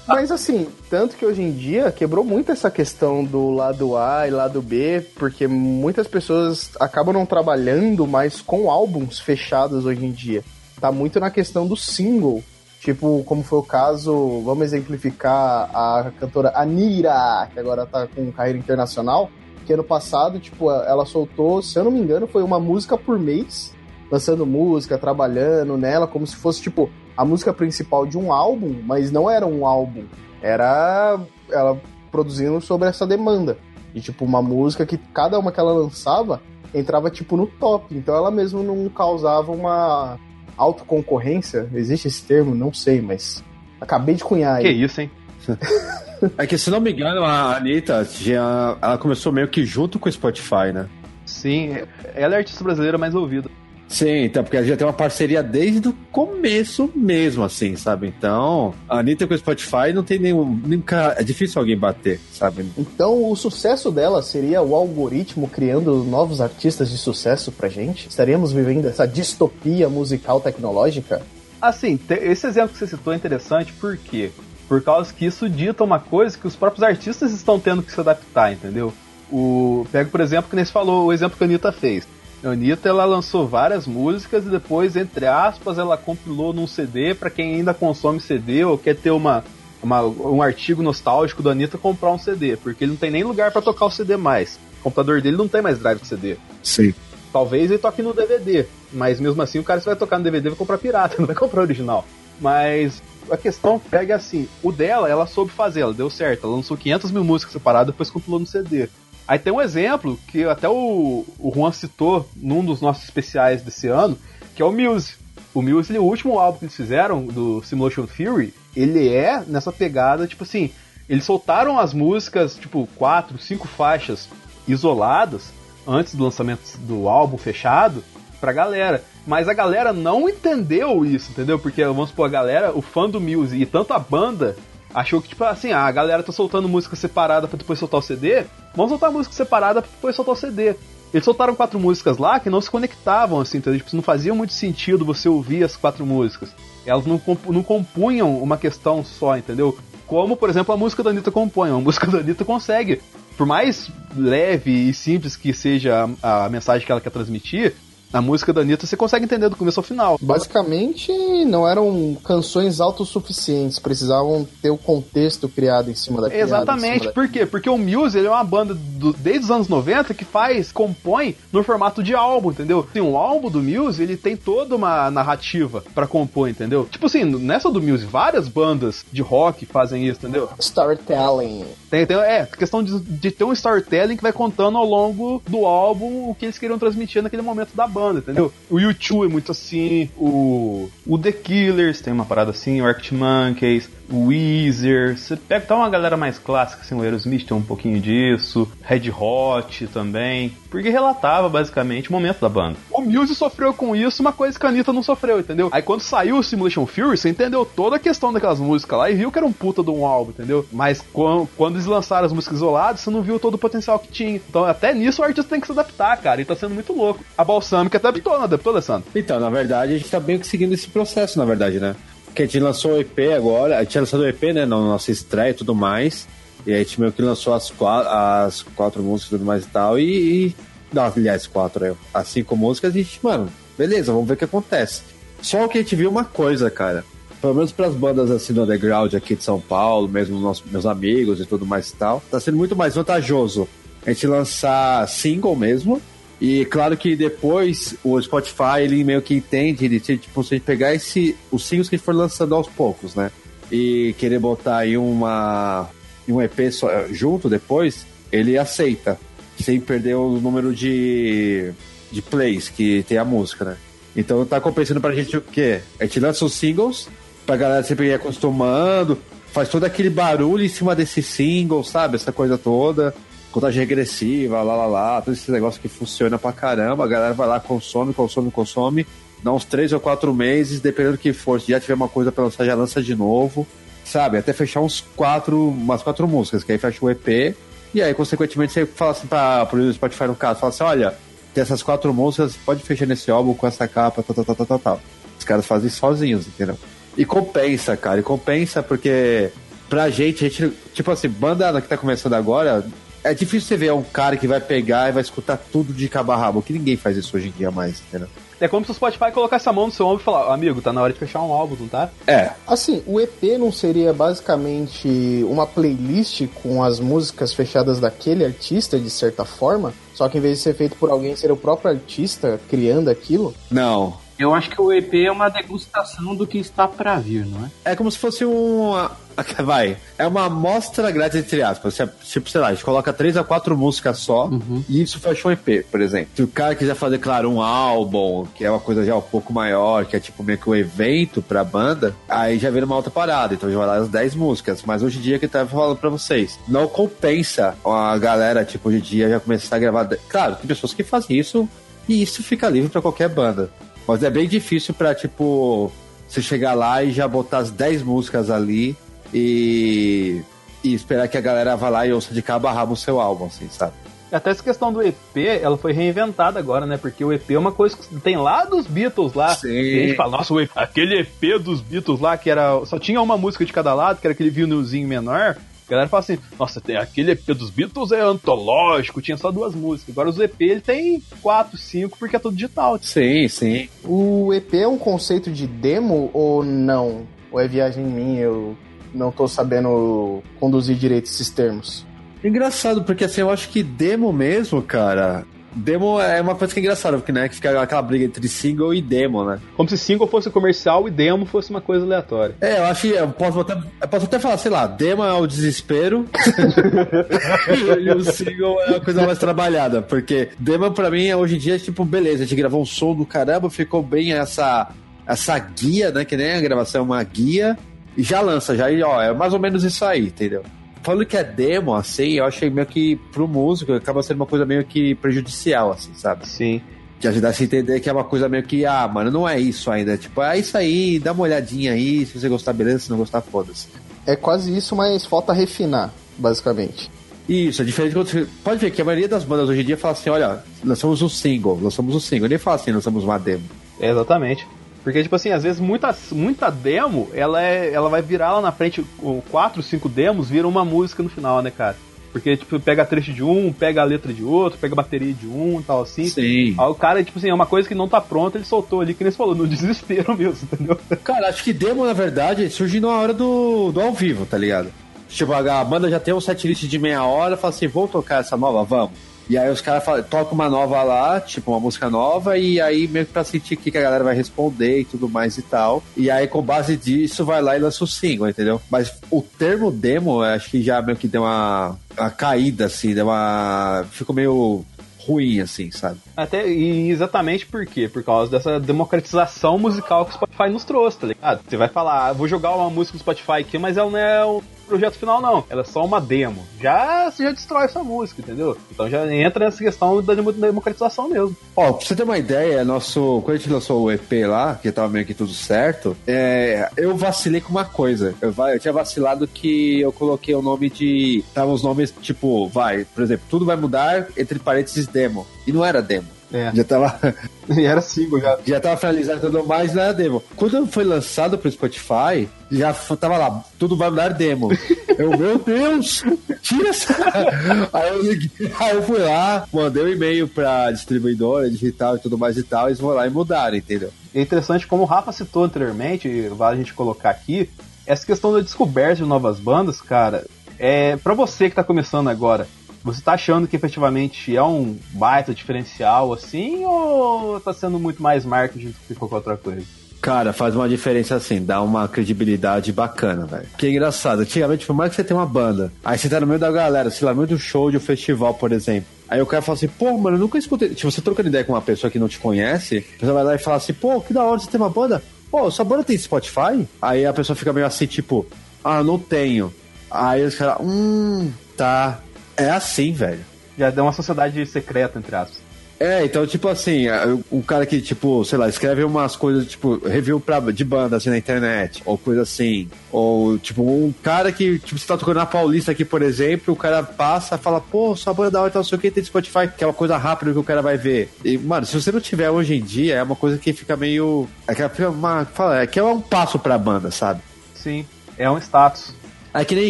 Speaker 6: Mas assim, tanto que hoje em dia quebrou muito essa questão do lado A e lado B, porque muitas pessoas acabam não trabalhando mais com álbuns fechados hoje em dia. Tá muito na questão do single. Tipo, como foi o caso, vamos exemplificar a cantora Anira, que agora tá com carreira internacional, que ano passado, tipo, ela soltou, se eu não me engano, foi uma música por mês, lançando música, trabalhando nela, como se fosse, tipo, a música principal de um álbum, mas não era um álbum. Era ela produzindo sobre essa demanda. E, tipo, uma música que cada uma que ela lançava entrava, tipo, no top. Então ela mesmo não causava uma autoconcorrência. Existe esse termo? Não sei, mas acabei de cunhar
Speaker 4: Que
Speaker 6: aí.
Speaker 4: isso, hein?
Speaker 5: É que, se não me engano, a Anitta já, ela começou meio que junto com o Spotify, né?
Speaker 4: Sim, ela é a artista brasileira mais ouvida.
Speaker 5: Sim, então, porque ela já tem uma parceria desde o começo mesmo, assim, sabe? Então, a Anitta com o Spotify não tem nenhum. Nunca, é difícil alguém bater, sabe?
Speaker 6: Então o sucesso dela seria o algoritmo criando novos artistas de sucesso pra gente? Estaríamos vivendo essa distopia musical tecnológica?
Speaker 4: Assim, esse exemplo que você citou é interessante por quê? Por causa que isso dita uma coisa que os próprios artistas estão tendo que se adaptar, entendeu? O, pega, por exemplo, que nem você falou, o exemplo que a Anitta fez. A Anitta, ela lançou várias músicas e depois, entre aspas, ela compilou num CD para quem ainda consome CD ou quer ter uma, uma- um artigo nostálgico da Anitta comprar um CD, porque ele não tem nem lugar para tocar o CD mais. O computador dele não tem mais drive de CD.
Speaker 5: Sim.
Speaker 4: Talvez ele toque no DVD, mas mesmo assim o cara se vai tocar no DVD vai comprar pirata, não vai comprar original. Mas a questão pega assim, o dela, ela soube fazer, ela deu certo, ela lançou 500 mil músicas separadas, depois compilou no CD. Aí tem um exemplo que até o, o Juan citou num dos nossos especiais desse ano, que é o Muse. O Muse, o último álbum que eles fizeram, do Simulation Theory, ele é nessa pegada, tipo assim, eles soltaram as músicas, tipo, quatro, cinco faixas isoladas, antes do lançamento do álbum fechado, pra galera. Mas a galera não entendeu isso, entendeu? Porque, vamos supor, a galera, o fã do Muse e tanto a banda, achou que, tipo assim, ah, a galera tá soltando música separada pra depois soltar o CD, vamos soltar música separada pra depois soltar o CD. Eles soltaram quatro músicas lá que não se conectavam, assim, entendeu? Tipo, não fazia muito sentido você ouvir as quatro músicas. Elas não, compu- não compunham uma questão só, entendeu? Como, por exemplo, a música da Anitta compõe. A música da Anitta consegue, por mais leve e simples que seja a, a mensagem que ela quer transmitir, a música da Anitta você consegue entender do começo ao final.
Speaker 6: Basicamente, não eram canções autossuficientes, precisavam ter o contexto criado em cima da
Speaker 4: Exatamente,
Speaker 6: cima da-
Speaker 4: por quê? Porque o Muse é uma banda do- desde os anos 90 que faz, compõe no formato de álbum, entendeu? Tem um álbum do Muse, ele tem toda uma narrativa pra compor, entendeu? Tipo assim, nessa do Muse, várias bandas de rock fazem isso, entendeu?
Speaker 6: Storytelling.
Speaker 4: Tem, tem- é, questão de, de ter um storytelling que vai contando ao longo do álbum o que eles queriam transmitir naquele momento da banda, entendeu? O U2 é muito assim, o, o The Killers tem uma parada assim, o Arctic Monkeys, Weezer, você pega tá uma galera mais clássica, assim, o Aerosmith tem um pouquinho disso, Red Hot também, porque relatava basicamente o momento da banda. O Muse sofreu com isso, uma coisa que a Anitta não sofreu, entendeu? Aí quando saiu o Simulation Fury, você entendeu toda a questão daquelas músicas lá e viu que era um puta de um álbum, entendeu? Mas quando, quando eles lançaram as músicas isoladas, você não viu todo o potencial que tinha. Então até nisso o artista tem que se adaptar, cara, e tá sendo muito louco. A Balsamic adaptou, não adaptou, Alessandro?
Speaker 5: Então, na verdade, a gente tá bem que seguindo esse processo, na verdade, né? Porque a gente lançou o EP agora, a gente tinha lançado o EP, né, na nossa estreia e tudo mais. E a gente meio que lançou as quatro, as quatro músicas e tudo mais e tal. E. e não, aliás, quatro, né? As cinco músicas a gente, mano, beleza, vamos ver o que acontece. Só que a gente viu uma coisa, cara. Pelo menos para as bandas assim do underground aqui de São Paulo, mesmo nossos, meus amigos e tudo mais e tal, tá sendo muito mais vantajoso a gente lançar single mesmo E claro que depois o Spotify ele meio que entende, ele tipo, se pegar esse, os singles que for lançando aos poucos, né? E querer botar aí uma um EP só, junto depois, ele aceita, sem perder o número de, de plays que tem a música, né? Então tá compensando pra gente o quê? A gente lança os singles, pra galera sempre ir acostumando, faz todo aquele barulho em cima desse single, sabe? Essa coisa toda. Contagem regressiva, lá lá lá, todo esse negócio que funciona pra caramba. A galera vai lá, consome, consome, consome. Dá uns três ou quatro meses, dependendo do que for. Se já tiver uma coisa pra lançar, já lança de novo. Sabe? Até fechar uns quatro, umas quatro músicas, que aí fecha o EP. E aí, consequentemente, você fala assim pra, pro Spotify no caso, fala assim, olha, tem essas quatro músicas, pode fechar nesse álbum com essa capa, tal, tal, tal, tal, tal. Os caras fazem sozinhos, entendeu? E compensa, cara, e compensa porque pra gente, a gente, tipo assim, banda que tá começando agora, é difícil você ver um cara que vai pegar e vai escutar tudo de cabo a rabo, que ninguém faz isso hoje em dia mais, entendeu?
Speaker 4: É como se o Spotify colocasse a mão no seu ombro e falar, amigo, tá na hora de fechar um álbum, não tá?
Speaker 5: É,
Speaker 6: Assim, o EP não seria basicamente uma playlist com as músicas fechadas daquele artista, de certa forma? Só que em vez de ser feito por alguém, seria o próprio artista criando aquilo?
Speaker 5: não.
Speaker 7: Eu acho que o EP é uma degustação do que está pra vir, não é?
Speaker 5: É como se fosse um. Vai. É uma amostra grátis, entre aspas. Tipo, sei lá, a gente coloca três a quatro músicas só e isso fecha um EP, por exemplo. Se o cara quiser fazer, claro, um álbum, que é uma coisa já um pouco maior, que é tipo meio que um evento pra banda, aí já vira uma outra parada. Então já vai lá as 10 músicas. Mas hoje em dia, que eu tava falando pra vocês, não compensa a galera, tipo, hoje em dia já começar a gravar. Claro, tem pessoas que fazem isso e isso fica livre pra qualquer banda. Mas é bem difícil pra, tipo, você chegar lá e já botar as 10 músicas ali e, e esperar que a galera vá lá e ouça de cabo a rabo o seu álbum, assim, sabe?
Speaker 4: Até essa questão do EP, ela foi reinventada agora, né? Porque o EP é uma coisa que tem lá dos Beatles lá.
Speaker 5: Sim.
Speaker 4: E a gente fala, nossa, o EP, aquele EP dos Beatles lá, que era. Só tinha uma música de cada lado, que era aquele vinilzinho menor. A galera fala assim, nossa, tem aquele EP dos Beatles é antológico, tinha só duas músicas. Agora os EP ele tem quatro, cinco, porque é tudo digital.
Speaker 5: Sim, sim.
Speaker 6: O EP é um conceito de demo ou não? Ou é viagem minha? Eu não tô sabendo conduzir direito esses termos.
Speaker 5: Engraçado, porque assim, eu acho que demo mesmo, cara. Demo é uma coisa que é engraçada, porque né, que fica aquela briga entre single e demo, né?
Speaker 4: Como se single fosse comercial e demo fosse uma coisa aleatória.
Speaker 5: É, eu acho que eu posso até, eu posso até falar, sei lá, demo é o desespero e o single é a coisa mais trabalhada, porque demo pra mim hoje em dia é tipo, beleza, a gente gravou um som do caramba, ficou bem essa, essa guia, né, que nem a gravação é uma guia, e já lança, já, ó, é mais ou menos isso aí, entendeu? Falando que é demo, assim, eu achei meio que pro músico acaba sendo uma coisa meio que prejudicial, assim, sabe?
Speaker 4: Sim.
Speaker 5: Que ajuda a se entender que é uma coisa meio que, ah, mano, não é isso ainda. Tipo, é isso aí, dá uma olhadinha aí, se você gostar, beleza, se não gostar, foda-se.
Speaker 6: É quase isso, mas falta refinar, basicamente.
Speaker 5: Isso, é diferente quando você. Pode ver que a maioria das bandas hoje em dia fala assim: olha, lançamos um single, lançamos um single. Nem fala assim, lançamos uma demo.
Speaker 4: É, exatamente. Porque, tipo assim, às vezes muita, muita demo, ela, é, ela vai virar lá na frente, quatro, cinco demos, viram uma música no final, né, cara? Porque, tipo, pega trecho de um, pega a letra de outro, pega a bateria de um e tal, assim.
Speaker 5: Sim.
Speaker 4: Aí o cara, tipo assim, é uma coisa que não tá pronta, ele soltou ali, que nem você falou, no desespero mesmo, entendeu?
Speaker 5: Cara, acho que demo, na verdade, surge na hora do, do ao vivo, tá ligado? Tipo, a banda já tem um setlist de meia hora, fala assim, vamos tocar essa nova? Vamos. E aí os caras tocam uma nova lá, tipo, uma música nova, e aí meio que pra sentir o que que a galera vai responder e tudo mais e tal. E aí, com base disso, vai lá e lança o single, entendeu? Mas o termo demo, acho que já meio que deu uma, uma caída, assim, deu uma. Ficou meio ruim, assim, sabe?
Speaker 4: Até, e exatamente por quê? Por causa dessa democratização musical que o Spotify nos trouxe, tá ligado? Você vai falar, ah, vou jogar uma música no Spotify aqui, mas ela não é projeto final, não. Ela é só uma demo. Já, você já destrói essa música, entendeu? Então já entra nessa questão da demo- democratização mesmo.
Speaker 5: Ó, pra você ter uma ideia, nosso. Quando a gente lançou o EP lá, que tava meio que tudo certo, é, eu vacilei com uma coisa. Eu, eu tinha vacilado que eu coloquei o nome de. Tava os nomes, tipo, vai, por exemplo, tudo vai mudar, entre parênteses, demo. E não era demo.
Speaker 4: É.
Speaker 5: Já tava,
Speaker 4: E era single já.
Speaker 5: já tava finalizado tudo mais, não era demo. Quando foi lançado pro Spotify, já tava lá, tudo vai mudar demo. Eu, meu Deus, tira essa. Aí eu, liguei, aí eu fui lá, mandei um e-mail pra distribuidora digital e tudo mais e tal, eles vão lá e mudaram, entendeu?
Speaker 4: É interessante, como o Rafa citou anteriormente, vale a gente colocar aqui, essa questão da descoberta de novas bandas, cara, é para você que tá começando agora, Você tá achando que efetivamente é um baita diferencial assim, ou tá sendo muito mais marketing do que qualquer outra coisa?
Speaker 5: Cara, faz uma diferença assim, dá uma credibilidade bacana, velho. Que é engraçado. Antigamente, por mais que você tenha uma banda, aí você tá no meio da galera, sei lá, no meio do show de um festival, por exemplo. Aí o cara fala assim, pô, mano, eu nunca escutei. Tipo, você trocando ideia com uma pessoa que não te conhece, você vai lá e fala assim, pô, que da hora você tem uma banda. Pô, sua banda tem Spotify? Aí a pessoa fica meio assim, tipo, ah, não tenho. Aí os caras, hum, tá. É assim, velho.
Speaker 4: Já deu uma sociedade secreta, entre aspas.
Speaker 5: É, então, tipo assim, um cara que, tipo, sei lá, escreve umas coisas, tipo, review pra, de banda, assim, na internet, ou coisa assim. Ou, tipo, um cara que, tipo, você tá tocando na Paulista aqui, por exemplo, o cara passa e fala, pô, sua banda é da hora, não sei o que, tem Spotify, que é uma coisa rápida que o cara vai ver. E, mano, se você não tiver hoje em dia, é uma coisa que fica meio. É que é uma. Fala, é que é um passo pra banda, sabe?
Speaker 4: Sim, é um status.
Speaker 5: É que nem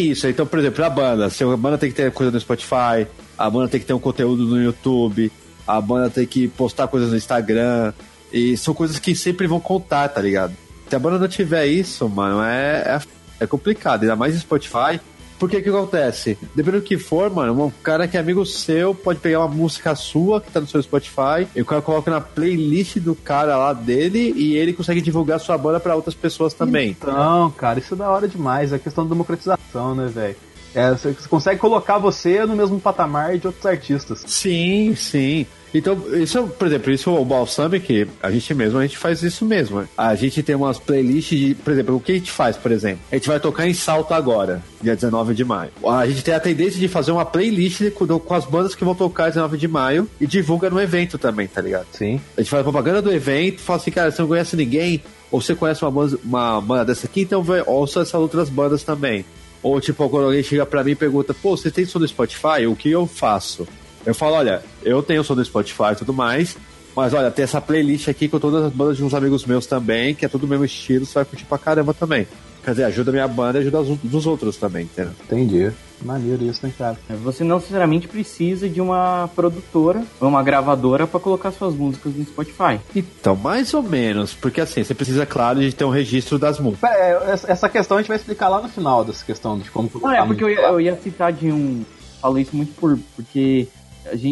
Speaker 5: isso. Então, por exemplo, a banda. Se a banda tem que ter coisa no Spotify, a banda tem que ter um conteúdo no YouTube, a banda tem que postar coisas no Instagram. E são coisas que sempre vão contar, tá ligado? Se a banda não tiver isso, mano, é, é, é complicado. Ainda mais no Spotify. Porque que acontece? Dependendo do que for, mano, um cara que é amigo seu pode pegar uma música sua que tá no seu Spotify e o cara coloca na playlist do cara lá dele e ele consegue divulgar sua banda pra outras pessoas também.
Speaker 4: Então, cara, isso é da hora demais. É questão da democratização, né, velho? É, você consegue colocar você no mesmo patamar de outros artistas.
Speaker 5: Sim, sim. Então, isso, por exemplo, isso o Balsamic, a gente mesmo, a gente faz isso mesmo. né? A gente tem umas playlists de, por exemplo, o que a gente faz, por exemplo? A gente vai tocar em Salto agora, dia 19 de maio. A gente tem a tendência de fazer uma playlist com, com as bandas que vão tocar 19 de maio e divulga no evento também, tá ligado?
Speaker 4: Sim.
Speaker 5: A gente faz a propaganda do evento, fala assim, cara, você não conhece ninguém, ou você conhece uma banda, uma banda dessa aqui, então vai, ouça essas outras bandas também. Ou tipo, quando alguém chega pra mim e pergunta, pô, você tem som do Spotify? O que eu faço? Eu falo, olha, eu tenho som do Spotify e tudo mais, mas olha, tem essa playlist aqui com todas as bandas de uns amigos meus também, que é tudo o mesmo estilo, você vai curtir pra caramba também. Quer dizer, ajuda a minha banda e ajuda os dos outros também, entendeu?
Speaker 4: Entendi. Maneiro isso, né, cara?
Speaker 7: Você não necessariamente precisa de uma produtora ou uma gravadora pra colocar suas músicas no Spotify.
Speaker 5: Então, mais ou menos, porque assim, você precisa, claro, de ter um registro das músicas.
Speaker 4: É, essa- essa questão a gente vai explicar lá no final dessa questão de como
Speaker 7: Não, é porque eu ia, eu ia citar de um. Falo isso muito por, porque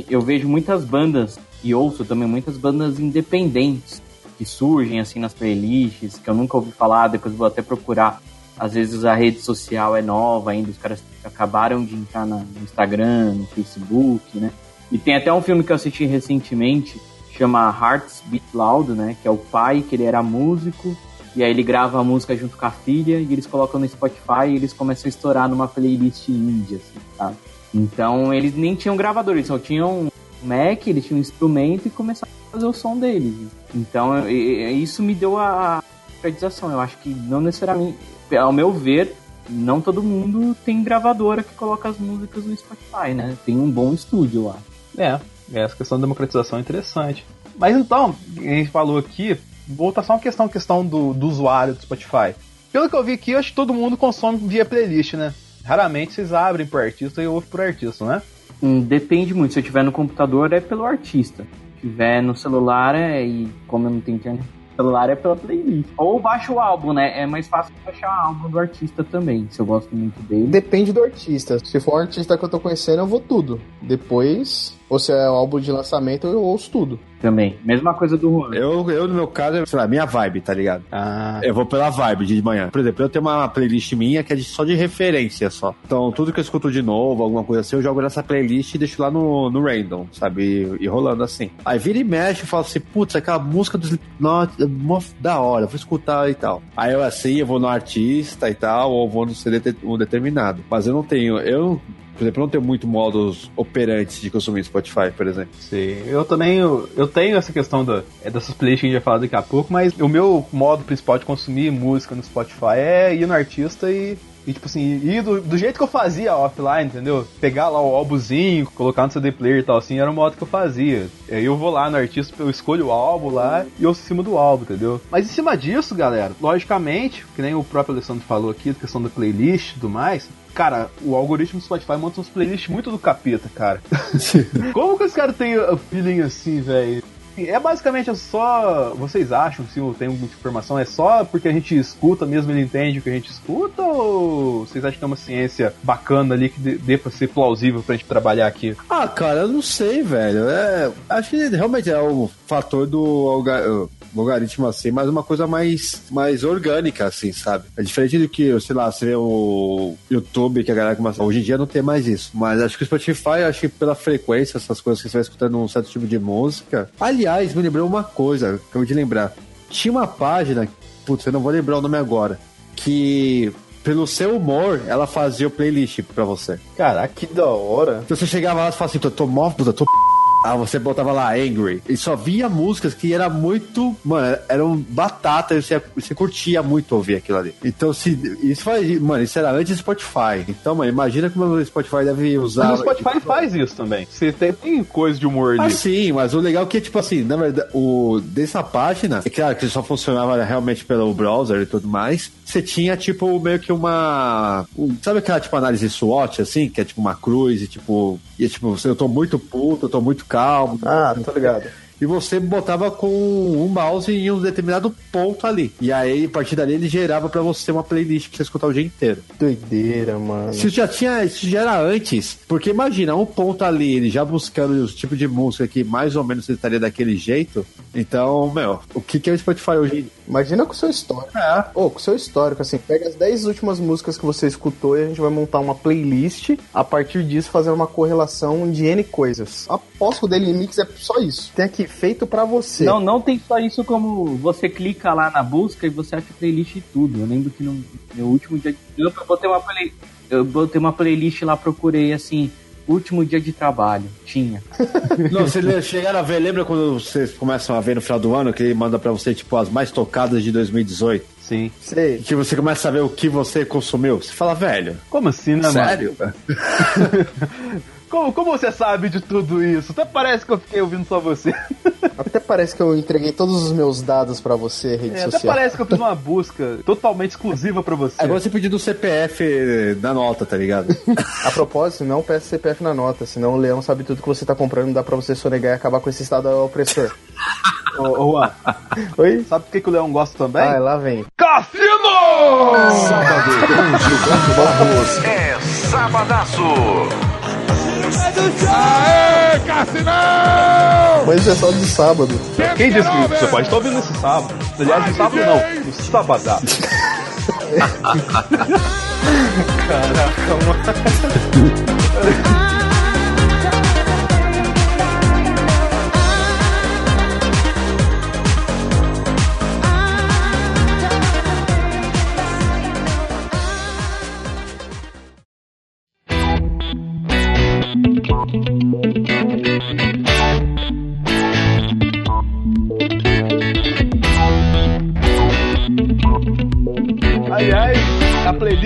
Speaker 7: eu vejo muitas bandas e ouço também muitas bandas independentes que surgem assim nas playlists, que eu nunca ouvi falar, depois vou até procurar. Às vezes a rede social é nova ainda, os caras acabaram de entrar no Instagram, no Facebook, né? E tem até um filme que eu assisti recentemente, chama Hearts Beat Loud, né? Que é o pai, que ele era músico, e aí ele grava a música junto com a filha, e eles colocam no Spotify e eles começam a estourar numa playlist indie, assim, sabe? Então eles nem tinham gravador, eles só tinham um Mac, eles tinham um instrumento e começaram a fazer o som deles. Então e- e- isso me deu a concretização. Eu acho que não necessariamente, ao meu ver, não todo mundo tem gravadora que coloca as músicas no Spotify, né? Tem um bom estúdio lá.
Speaker 4: É, essa questão da democratização é interessante. Mas então, a gente falou aqui, volta só uma questão, questão do, do usuário do Spotify. Pelo que eu vi aqui, eu acho que todo mundo consome via playlist, né? Raramente vocês abrem por artista e ouvem por artista, né?
Speaker 7: Hum, Depende muito. Se eu tiver no computador, é pelo artista. Se tiver no celular, é. E como eu não tenho internet, no celular é pela playlist. Ou baixo o álbum, né? É mais fácil baixar o álbum do artista também, se eu gosto muito dele.
Speaker 6: Depende do artista. Se for um artista que eu tô conhecendo, eu vou tudo. Depois, ou se é um álbum de lançamento, eu ouço tudo.
Speaker 7: Também. Mesma coisa do Juan.
Speaker 5: Eu, eu, no meu caso, sei lá, minha vibe, tá ligado?
Speaker 4: Ah,
Speaker 5: Eu vou pela vibe de manhã. Por exemplo, eu tenho uma playlist minha que é de- só de referência só. Então, tudo que eu escuto de novo, alguma coisa assim, eu jogo nessa playlist e deixo lá no, no random, sabe? E, e rolando assim. Aí vira e mexe e falo assim, putz, aquela música do Slipknot é mó da hora, vou escutar e tal. Aí eu assim, eu vou no artista e tal, ou vou no CD um determinado. Mas eu não tenho, eu, por exemplo, eu não tenho muito modos operantes de consumir Spotify, por exemplo.
Speaker 4: Sim, eu também eu, eu tenho essa questão da, é dessas playlists que a gente vai falar daqui a pouco, mas o meu modo principal de consumir música no Spotify é ir no artista e, e tipo assim, ir do, do jeito que eu fazia offline, entendeu? Pegar lá o álbumzinho, colocar no CD player e tal, assim, era o modo que eu fazia. Aí eu vou lá no artista, eu escolho o álbum lá e ouço em cima do álbum, entendeu? Mas em cima disso, galera, logicamente, que nem o próprio Alessandro falou aqui, questão da playlist e tudo mais, Cara, o algoritmo do Spotify monta uns playlists muito do capeta, cara. Como que os caras têm feeling assim, velho? É basicamente só. Vocês acham, se eu tenho muita informação, é só porque a gente escuta mesmo ele entende o que a gente escuta? Ou vocês acham que é uma ciência bacana ali que dê, dê pra ser plausível pra gente trabalhar aqui?
Speaker 5: Ah, cara, eu não sei, velho. É, acho que realmente é o fator do logaritmo assim, mas uma coisa mais, mais orgânica, assim, sabe? É diferente do que, sei lá, você vê o YouTube, que a galera começa. Hoje em dia não tem mais isso. Mas acho que o Spotify, acho que pela frequência, essas coisas que você vai escutando um certo tipo de música. Aliás, me lembrou uma coisa, acabei de lembrar. Tinha uma página, putz, eu não vou lembrar o nome agora, que. Pelo seu humor, ela fazia o playlist pra você.
Speaker 6: Caraca, que da hora.
Speaker 5: Então você chegava lá e falava assim, tô, tô mó, puta, tô p****. Ah, você botava lá Angry. E só via músicas que era muito. Mano, eram batata. Você, você curtia muito ouvir aquilo ali. Então, se. Isso faz. Mano, isso era antes do Spotify. Então, mano, imagina como o Spotify deve usar.
Speaker 4: Mas o Spotify faz isso também. Você tem, tem coisa de humor
Speaker 5: Ah,
Speaker 4: ali.
Speaker 5: sim, mas o legal é que, tipo assim, na verdade, o, dessa página, é claro que só funcionava realmente pelo browser e tudo mais. Você tinha, tipo, meio que uma. um- sabe aquela, tipo, análise SWOT, assim? Que é tipo uma cruz e, tipo. E tipo, eu tô muito puto, eu tô muito calmo.
Speaker 6: Ah, tô ligado.
Speaker 5: E você botava com um mouse em um determinado ponto ali. E aí, a partir dali, ele gerava pra você uma playlist pra você escutar o dia inteiro.
Speaker 6: Doideira, mano.
Speaker 5: Isso já tinha, isso já era antes. Porque imagina, um ponto ali, ele já buscando os tipos de música que mais ou menos estaria daquele jeito. Então, meu, o que, que é o Spotify hoje?
Speaker 6: Imagina com o seu histórico.
Speaker 5: É.
Speaker 6: Ô, com o seu histórico, assim, pega as 10 últimas músicas que você escutou e a gente vai montar uma playlist. A partir disso, fazer uma correlação de N coisas. Aposto que o Daily Mix é só isso. Tem aqui, feito pra você.
Speaker 7: Não, não tem só isso como você clica lá na busca e você acha playlist de tudo. Eu lembro que no meu último dia de trampo eu botei uma, play, eu botei uma playlist lá, procurei assim, último dia de trabalho. Tinha.
Speaker 5: Não, vocês chegaram a ver, lembra quando vocês começam a ver no final do ano que ele manda pra você, tipo, as mais tocadas de 2018?
Speaker 4: Sim.
Speaker 6: Sei.
Speaker 5: Que você começa a ver o que você consumiu. Você fala, velho,
Speaker 4: Como assim, né,
Speaker 5: sério?
Speaker 4: Como, como você sabe de tudo isso? Até parece que eu fiquei ouvindo só você.
Speaker 6: Até parece que eu entreguei todos os meus dados pra você, rede
Speaker 4: É, até
Speaker 6: social.
Speaker 4: parece que eu fiz uma busca totalmente exclusiva pra você.
Speaker 5: Agora você pediu do CPF da nota, tá ligado?
Speaker 6: A propósito, não peça CPF na nota, senão o leão sabe tudo que você tá comprando, não dá pra você sonegar e acabar com esse estado opressor.
Speaker 4: Ô, ô, Juan,
Speaker 6: Oi?
Speaker 4: sabe por que, que o Leão gosta também?
Speaker 6: Ah, lá vem.
Speaker 4: Cassino!
Speaker 10: É Sabadaço.
Speaker 6: Mas é só de sábado.
Speaker 4: Quem disse que você pode estar ouvindo nesse sábado? Aliás, no sábado não, no sabadá. Aliás,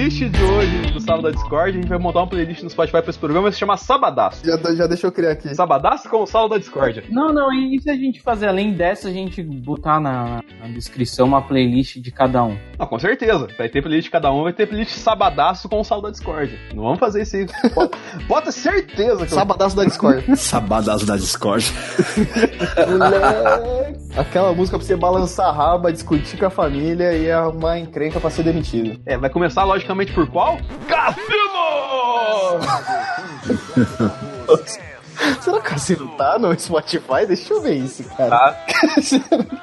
Speaker 4: playlist de hoje do Sábado da Discord, a gente vai montar uma playlist no Spotify pra esse programa, vai se chama Sabadaço.
Speaker 6: Já, já deixa eu criar aqui.
Speaker 4: Sabadaço com o Sábado da Discord.
Speaker 7: Não, não, e se a gente fazer além dessa, a gente botar na, na descrição uma playlist de cada um?
Speaker 4: Não, com certeza. Vai ter playlist de cada um, vai ter playlist Sabadaço com o Sábado da Discord. Não vamos fazer isso aí. Bota, bota certeza que eu...
Speaker 6: Sabadaço da Discord.
Speaker 5: Sabadaço da Discord.
Speaker 6: Moleque. Aquela música pra você balançar a raba, discutir com a família e arrumar encrenca pra ser demitido.
Speaker 4: É, vai começar logicamente por qual? Cassino!
Speaker 6: Será que o Cassino tá no Spotify? Deixa eu ver isso, cara.
Speaker 4: Tá.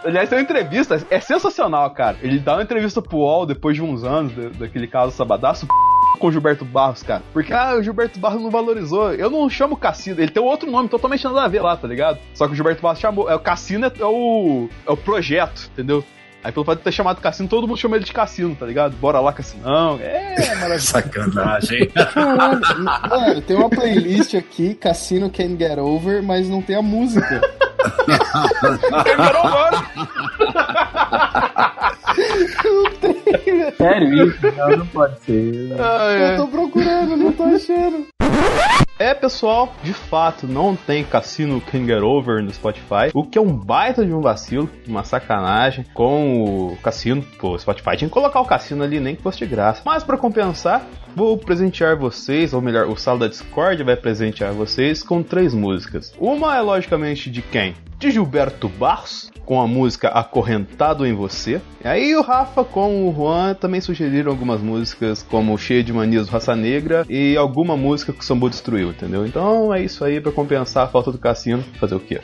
Speaker 4: Aliás, tem uma entrevista, é sensacional, cara. Ele dá uma entrevista pro UOL depois de uns anos da- daquele caso Sabadaço com o Gilberto Barros, cara. Porque, ah, o Gilberto Barros não valorizou. Eu não chamo Cassino, ele tem outro nome totalmente nada a ver lá, tá ligado? Só que o Gilberto Barros chamou. É, o Cassino é, é o, é o projeto, entendeu? Aí pelo fato de ter chamado Cassino, todo mundo chama ele de Cassino, tá ligado? Bora lá, Cassinão. É, maravilhoso.
Speaker 5: Sacanagem.
Speaker 6: Caralho, mano, tem uma playlist aqui, Cassino Can Get Over, mas não tem a música.
Speaker 4: Demorou, mano.
Speaker 7: Sério isso? Não, não pode ser.
Speaker 6: Eu tô procurando, não tô achando.
Speaker 4: É, pessoal, de fato, não tem Cassino Can Get Over no Spotify, o que é um baita de um vacilo, uma sacanagem com o Cassino. Pô, Spotify tinha que colocar o Cassino ali, nem que fosse de graça. Mas pra compensar, vou presentear vocês, ou melhor, o Sala da Discord vai presentear vocês com três músicas. Uma é logicamente de quem? De Gilberto Barros, com a música Acorrentado em Você. E aí o Rafa com o Juan também sugeriram algumas músicas como Cheio de Manias do Raça Negra e alguma música que o Sambu destruiu, entendeu? Então é isso aí pra compensar a falta do Cassino. Fazer o quê?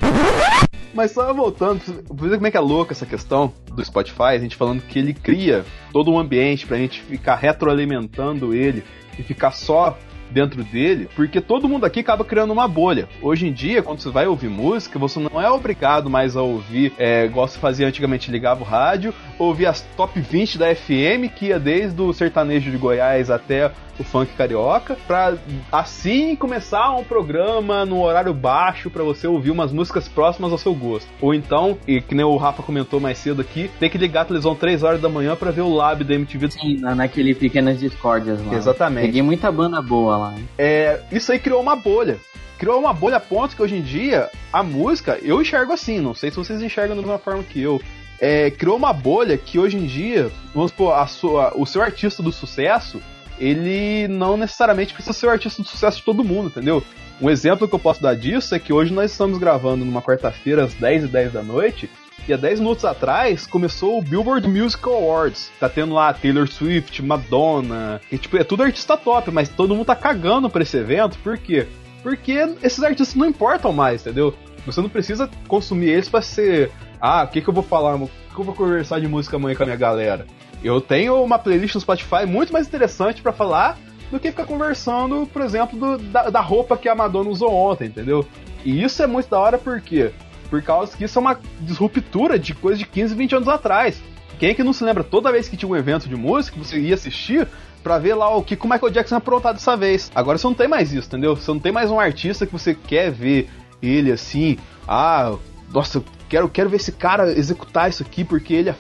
Speaker 4: Mas só voltando, pra ver como é que é louca essa questão do Spotify, a gente falando que ele cria todo um ambiente pra gente ficar retroalimentando ele e ficar só dentro dele, porque todo mundo aqui acaba criando uma bolha. Hoje em dia, quando você vai ouvir música, você não é obrigado mais a ouvir, é, igual você fazia antigamente, ligava o rádio, ouvir as top 20 da FM, que ia desde o sertanejo de Goiás até o funk carioca, pra assim começar um programa no horário baixo pra você ouvir umas músicas próximas ao seu gosto. Ou então, e que nem o Rafa comentou mais cedo aqui, tem que ligar a televisão 3 horas da manhã pra ver o lab da MTV.
Speaker 7: Sim, na- naquele Pequenas Discórdias lá.
Speaker 4: Exatamente.
Speaker 7: Peguei muita banda boa lá.
Speaker 4: É, isso aí criou uma bolha. Criou uma bolha a ponto que hoje em dia a música, eu enxergo assim, não sei se vocês enxergam da mesma forma que eu. É, criou uma bolha que hoje em dia, vamos supor, a sua, o seu artista do sucesso, ele não necessariamente precisa ser o artista do sucesso de todo mundo, entendeu? Um exemplo que eu posso dar disso é que hoje nós estamos gravando numa quarta-feira às 10 e 10 da noite. E há 10 minutos atrás começou o Billboard Music Awards. Tá tendo lá Taylor Swift, Madonna. E, tipo, é tudo artista top, mas todo mundo tá cagando pra esse evento. Por quê? Porque esses artistas não importam mais, entendeu? Você não precisa consumir eles pra ser. Ah, o que, que eu vou falar? O que eu vou conversar de música amanhã com a minha galera? Eu tenho uma playlist no Spotify muito mais interessante pra falar do que ficar conversando, por exemplo, do- da, da roupa que a Madonna usou ontem, entendeu? E isso é muito da hora por quê? Por causa que isso é uma disruptura de coisa de 15, 20 anos atrás. Quem é que não se lembra toda vez que tinha um evento de música, você ia assistir pra ver lá o que que o Michael Jackson aprontar dessa vez. Agora você não tem mais isso, entendeu? Você não tem mais um artista que você quer ver ele assim, ah, nossa, quero, quero ver esse cara executar isso aqui porque ele é f...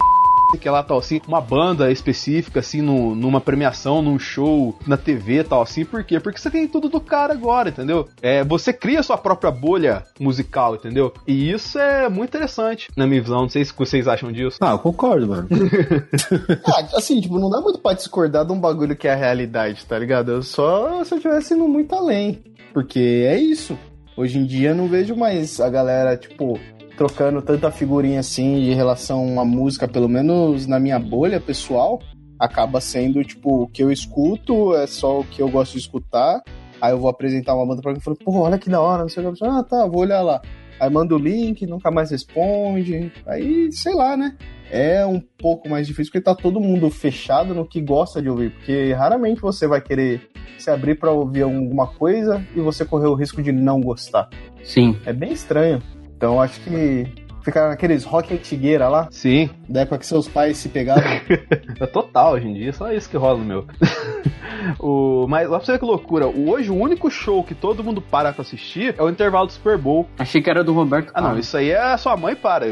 Speaker 4: que lá tal assim, uma banda específica assim no, numa premiação, num show na TV tal assim, por quê? Porque você tem tudo do cara agora, entendeu? É, você cria sua própria bolha musical, entendeu? E isso é muito interessante na minha visão, não sei se vocês acham disso.
Speaker 5: Ah, eu concordo, mano.
Speaker 6: Ah, assim, tipo, não dá muito pra discordar de um bagulho que é a realidade, tá ligado? Eu só se eu tivesse indo muito além. Porque é isso. Hoje em dia eu não vejo mais a galera, tipo, trocando tanta figurinha assim de relação à música, pelo menos na minha bolha pessoal. Acaba sendo, tipo, o que eu escuto é só o que eu gosto de escutar. Aí eu vou apresentar uma banda pra alguém e falo, pô, olha que da hora, não sei o que. Ah, tá, vou olhar lá. Aí manda o link, nunca mais responde. Aí, sei lá, né? é um pouco mais difícil porque tá todo mundo fechado no que gosta de ouvir, porque raramente você vai querer se abrir pra ouvir alguma coisa e você correr o risco de não gostar.
Speaker 7: Sim.
Speaker 6: É bem estranho. Então acho que ficar naqueles rock antigueira lá,
Speaker 4: Sim,
Speaker 6: da época que seus pais se pegavam.
Speaker 4: é total hoje em dia, só isso que rola no meu. o, mas lá pra você ver que loucura, o- hoje o único show que todo mundo para pra assistir é o intervalo do Super Bowl.
Speaker 7: Achei que era do Roberto
Speaker 4: Ah, não, isso aí é a sua mãe para.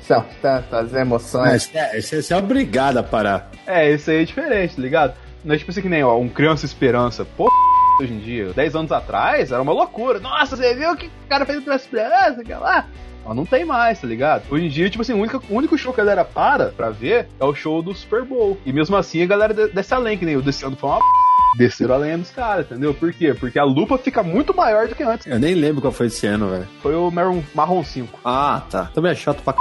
Speaker 6: São tantas emoções.
Speaker 5: Mas é, você você é obrigado a parar.
Speaker 4: É, isso aí é diferente, tá ligado? Não é tipo assim que nem, ó, um Criança Esperança. Pô, hoje em dia, 10 anos atrás, era uma loucura. Nossa, você viu o que o cara fez Criança Esperança, que lá? Ó, não tem mais, tá ligado? Hoje em dia, tipo assim, o único, o único show que a galera para pra ver é o show do Super Bowl. E mesmo assim, a galera de- desce além, que nem o desse ano foi uma desceram além dos caras, entendeu? Por quê? Porque a lupa fica muito maior do que antes.
Speaker 5: Eu nem lembro qual foi esse ano, velho.
Speaker 4: Foi o Marron, Marron 5.
Speaker 5: Ah, tá. Também é chato pra c...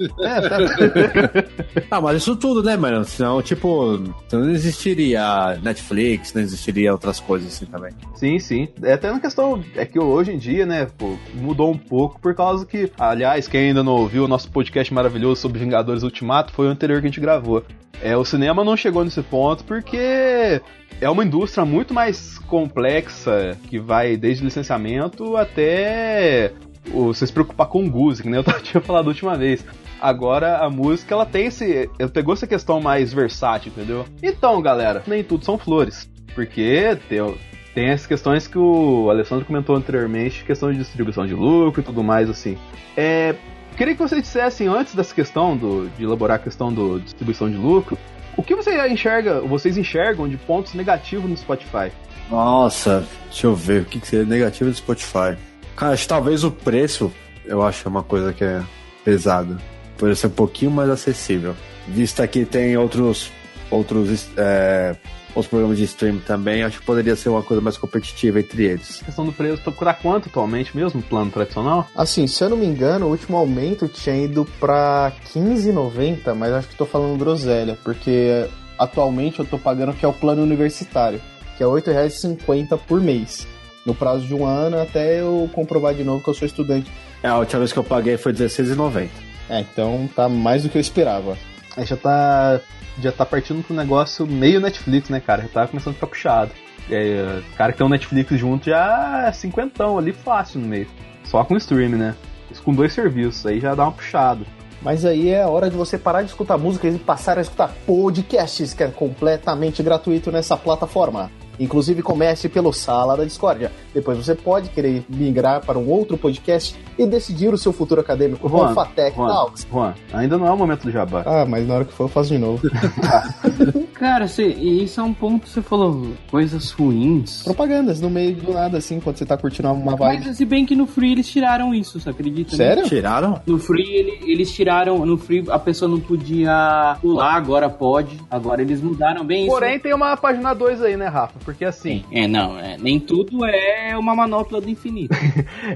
Speaker 4: É, tá.
Speaker 5: Ah, mas isso tudo, né, mano? Senão, tipo, senão não existiria Netflix, não existiria outras coisas assim também.
Speaker 4: Sim, sim. É até uma questão. É que hoje em dia, né, pô, mudou um pouco por causa que. Aliás, quem ainda não ouviu o nosso podcast maravilhoso sobre Vingadores Ultimato foi o anterior que a gente gravou. É, o cinema não chegou nesse ponto porque é uma indústria muito mais complexa que vai desde licenciamento até você se preocupar com que nem eu tinha falado da última vez. Agora a música ela tem esse. Ela pegou essa questão mais versátil, entendeu? Então, galera, nem tudo são flores. Porque tem, tem as questões que o Alessandro comentou anteriormente, questão de distribuição de lucro e tudo mais, assim. É. Queria que vocês dissessem, antes dessa questão do, de elaborar a questão do distribuição de lucro, o que você enxerga, vocês enxergam de pontos negativos no Spotify?
Speaker 5: Nossa, deixa eu ver, o que, que seria negativo do Spotify? Cara, acho que talvez o preço, eu acho é uma coisa que é pesada. Por ser um pouquinho mais acessível. Vista que tem outros outros, é, outros programas de streaming também, acho que poderia ser uma coisa mais competitiva entre eles.
Speaker 4: A questão do preço, procurar quanto atualmente mesmo, plano tradicional?
Speaker 6: Assim, se eu não me engano, o último aumento tinha ido pra 15,90, mas acho que tô falando groselha, porque atualmente eu tô pagando que é o plano universitário, que é R$ 8,50 por mês. No prazo de um ano até eu comprovar de novo que eu sou estudante.
Speaker 5: É, a última vez que eu paguei foi R$16,90.
Speaker 6: É, então tá mais do que eu esperava.
Speaker 4: Aí já tá. Já tá partindo pro negócio meio Netflix, né, cara? Já tá começando a ficar puxado. É, cara que tem um Netflix junto já é cinquentão ali fácil no meio. Só com stream, né? Isso com dois serviços, aí já dá uma puxada.
Speaker 6: Mas aí é hora de você parar de escutar músicas e passar a escutar podcasts, que é completamente gratuito nessa plataforma. Inclusive comece pelo Sala da Discórdia. Depois você pode querer migrar para um outro podcast e decidir o seu futuro acadêmico com
Speaker 4: Juan,
Speaker 6: o Fatec
Speaker 4: Juan,
Speaker 6: Talks.
Speaker 4: Juan, ainda não é o momento do jabá.
Speaker 6: Ah, mas na hora que for eu faço de novo.
Speaker 7: Cara, cê, e isso é um ponto que você falou, coisas ruins.
Speaker 6: Propagandas no meio do nada, assim, quando você tá curtindo uma vibe.
Speaker 7: Mas se bem que no Free eles tiraram isso, você acredita?
Speaker 6: Sério?
Speaker 5: Tiraram?
Speaker 7: No Free ele- eles tiraram, no Free a pessoa não podia pular, agora pode. Agora eles mudaram bem
Speaker 4: Porém, tem uma página 2 aí, né, Rafa? Porque assim,
Speaker 7: isso. É, não, é, nem tudo é uma manopla do infinito.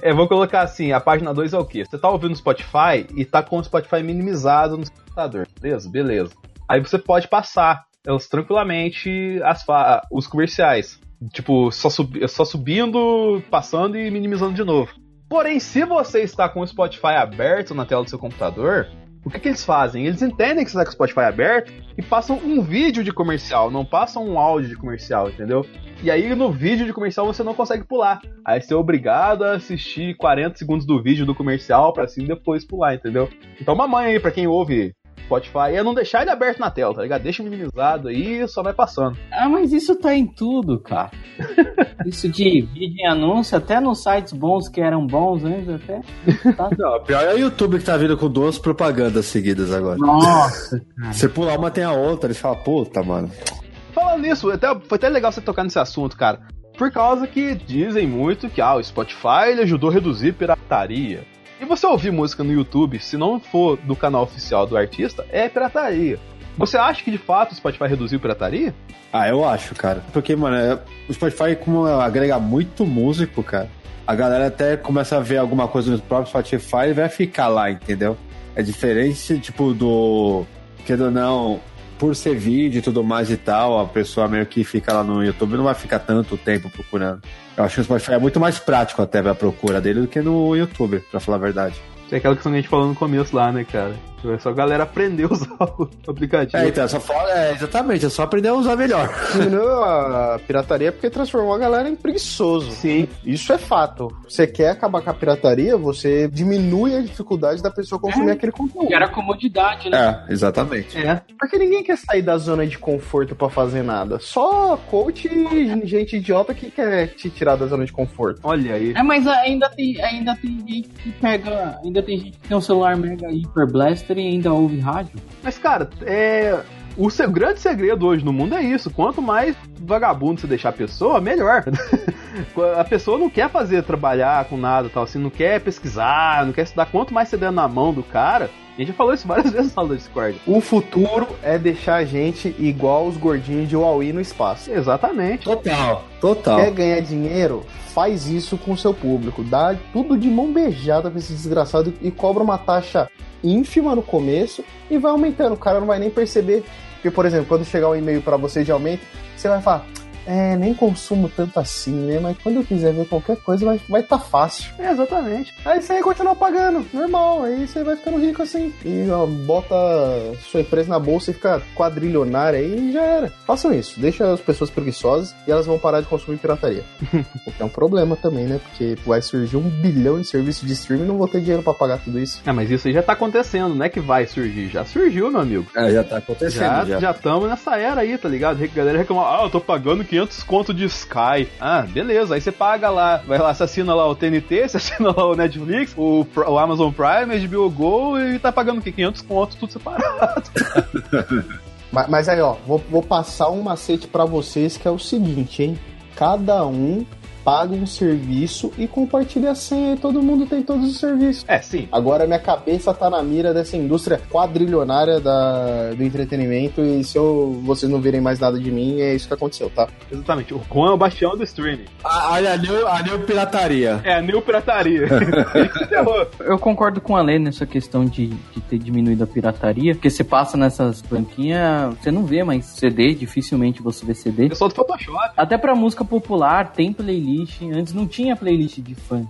Speaker 4: eu vou colocar assim, a página 2 é o quê? Você tá ouvindo no Spotify e tá com o Spotify minimizado no seu computador, beleza? Beleza. Aí você pode passar elas tranquilamente as os comerciais. Tipo, só, subi- só subindo, passando e minimizando de novo. Porém, se você está com o Spotify aberto na tela do seu computador, o que, que eles fazem? Eles entendem que você está com o Spotify aberto e passam um vídeo de comercial, não passam um áudio de comercial, entendeu? E aí no vídeo de comercial você não consegue pular. Aí você é obrigado a assistir 40 segundos do vídeo do comercial pra assim depois pular, entendeu? Então uma mãe aí pra quem ouve Spotify é não deixar ele aberto na tela, tá ligado? Deixa minimizado aí e só vai passando.
Speaker 7: ah, mas isso tá em tudo, cara. Isso de vídeo em anúncio, até nos sites bons que eram bons antes, até. Tá.
Speaker 5: Não, pior é o YouTube que tá vindo com duas propagandas seguidas agora.
Speaker 7: Nossa,
Speaker 5: Você pular uma tem a outra, eles falam, puta, mano.
Speaker 4: Falando nisso, até, foi até legal você tocar nesse assunto, cara. Por causa que dizem muito que ah, o Spotify ele ajudou a reduzir pirataria. E você ouvir música no YouTube, se não for do canal oficial do artista, é pirataria. Você acha que de fato o Spotify reduziu pirataria?
Speaker 5: Ah, eu acho, cara. Porque, mano, é- o Spotify, como agrega muito músico, cara, a galera até começa a ver alguma coisa no próprio Spotify e vai ficar lá, entendeu? É diferente, tipo, do. Querendo ou não, por ser vídeo e tudo mais e tal, a pessoa meio que fica lá no YouTube não vai ficar tanto tempo procurando. Eu acho que o Spotify é muito mais prático até a procura dele do que no YouTube, pra falar a verdade.
Speaker 4: É aquela questão que a gente falou no começo lá, né, cara? É só a galera aprender a usar o aplicativo.
Speaker 5: É, então, é só fala, é, exatamente, é só aprender a usar melhor.
Speaker 6: Diminuiu a pirataria porque transformou a galera em preguiçoso.
Speaker 4: Sim.
Speaker 6: Isso é fato. Você quer acabar com a pirataria, você diminui a dificuldade da pessoa consumir
Speaker 7: É.
Speaker 6: aquele conteúdo.
Speaker 7: que era comodidade, né?
Speaker 5: É, exatamente.
Speaker 4: É.
Speaker 6: Porque ninguém quer sair da zona de conforto pra fazer nada. Só coach e gente idiota que quer te tirar da zona de conforto.
Speaker 4: Olha aí.
Speaker 7: É, mas ainda tem, ainda tem gente que pega. Ainda tem gente que tem um celular mega hiper blaster e ainda ouve rádio.
Speaker 4: Mas, cara, é. O seu grande segredo hoje no mundo é isso. Quanto mais vagabundo você deixar a pessoa, melhor. a pessoa não quer fazer trabalhar com nada tal, assim, não quer pesquisar, não quer estudar. Quanto mais você der na mão do cara, a gente já falou isso várias vezes na sala da Discord.
Speaker 6: O futuro é deixar a gente igual os gordinhos de Huawei no espaço.
Speaker 4: Exatamente.
Speaker 5: Total, total.
Speaker 6: Quer ganhar dinheiro? Faz isso com o seu público. Dá tudo de mão beijada pra esse desgraçado e cobra uma taxa ínfima no começo e vai aumentando. O cara não vai nem perceber. Porque, por exemplo, quando chegar um e-mail pra você de aumento, você vai falar. É, nem consumo tanto assim, né? Mas quando eu quiser ver qualquer coisa, vai estar vai tá fácil.
Speaker 4: É, exatamente.
Speaker 6: Aí você continua pagando, normal. Aí você vai ficando rico assim. E ó, bota sua empresa na bolsa e fica quadrilionário aí e já era. Façam isso. Deixa as pessoas preguiçosas e elas vão parar de consumir pirataria. o que é um problema também, né? Porque vai surgir um bilhão em serviço de streaming e não vou ter dinheiro pra pagar tudo isso.
Speaker 4: É, mas isso aí já tá acontecendo, não é que vai surgir. Já surgiu, meu amigo.
Speaker 5: É, já tá acontecendo
Speaker 4: Já
Speaker 5: já.
Speaker 4: já estamos nessa era aí, tá ligado? A galera reclama, ah, eu tô pagando 500 conto de Sky. Ah, beleza. Aí você paga lá, vai lá, você assina lá o TNT, você assina lá o Netflix, o, o Amazon Prime, HBO Go e tá pagando o quê? 500 conto, tudo separado.
Speaker 6: Mas, mas aí, ó, vou, vou passar um macete pra vocês que é o seguinte, hein? Cada um paga um serviço e compartilha a senha e todo mundo tem todos os serviços.
Speaker 4: É, sim.
Speaker 6: Agora minha cabeça tá na mira dessa indústria quadrilionária da, do entretenimento e se eu, vocês não virem mais nada de mim, é isso que aconteceu, tá?
Speaker 4: Exatamente. O Juan é o bastião do streaming.
Speaker 5: Olha, a new, a new pirataria.
Speaker 4: É a new pirataria.
Speaker 7: Eu concordo com a Lê nessa questão de, de ter diminuído a pirataria, porque você passa nessas banquinhas, você não vê mais CD, dificilmente você vê CD.
Speaker 4: Pessoal do Photoshop.
Speaker 7: Até pra música popular tem playlist, antes não tinha playlist de funk.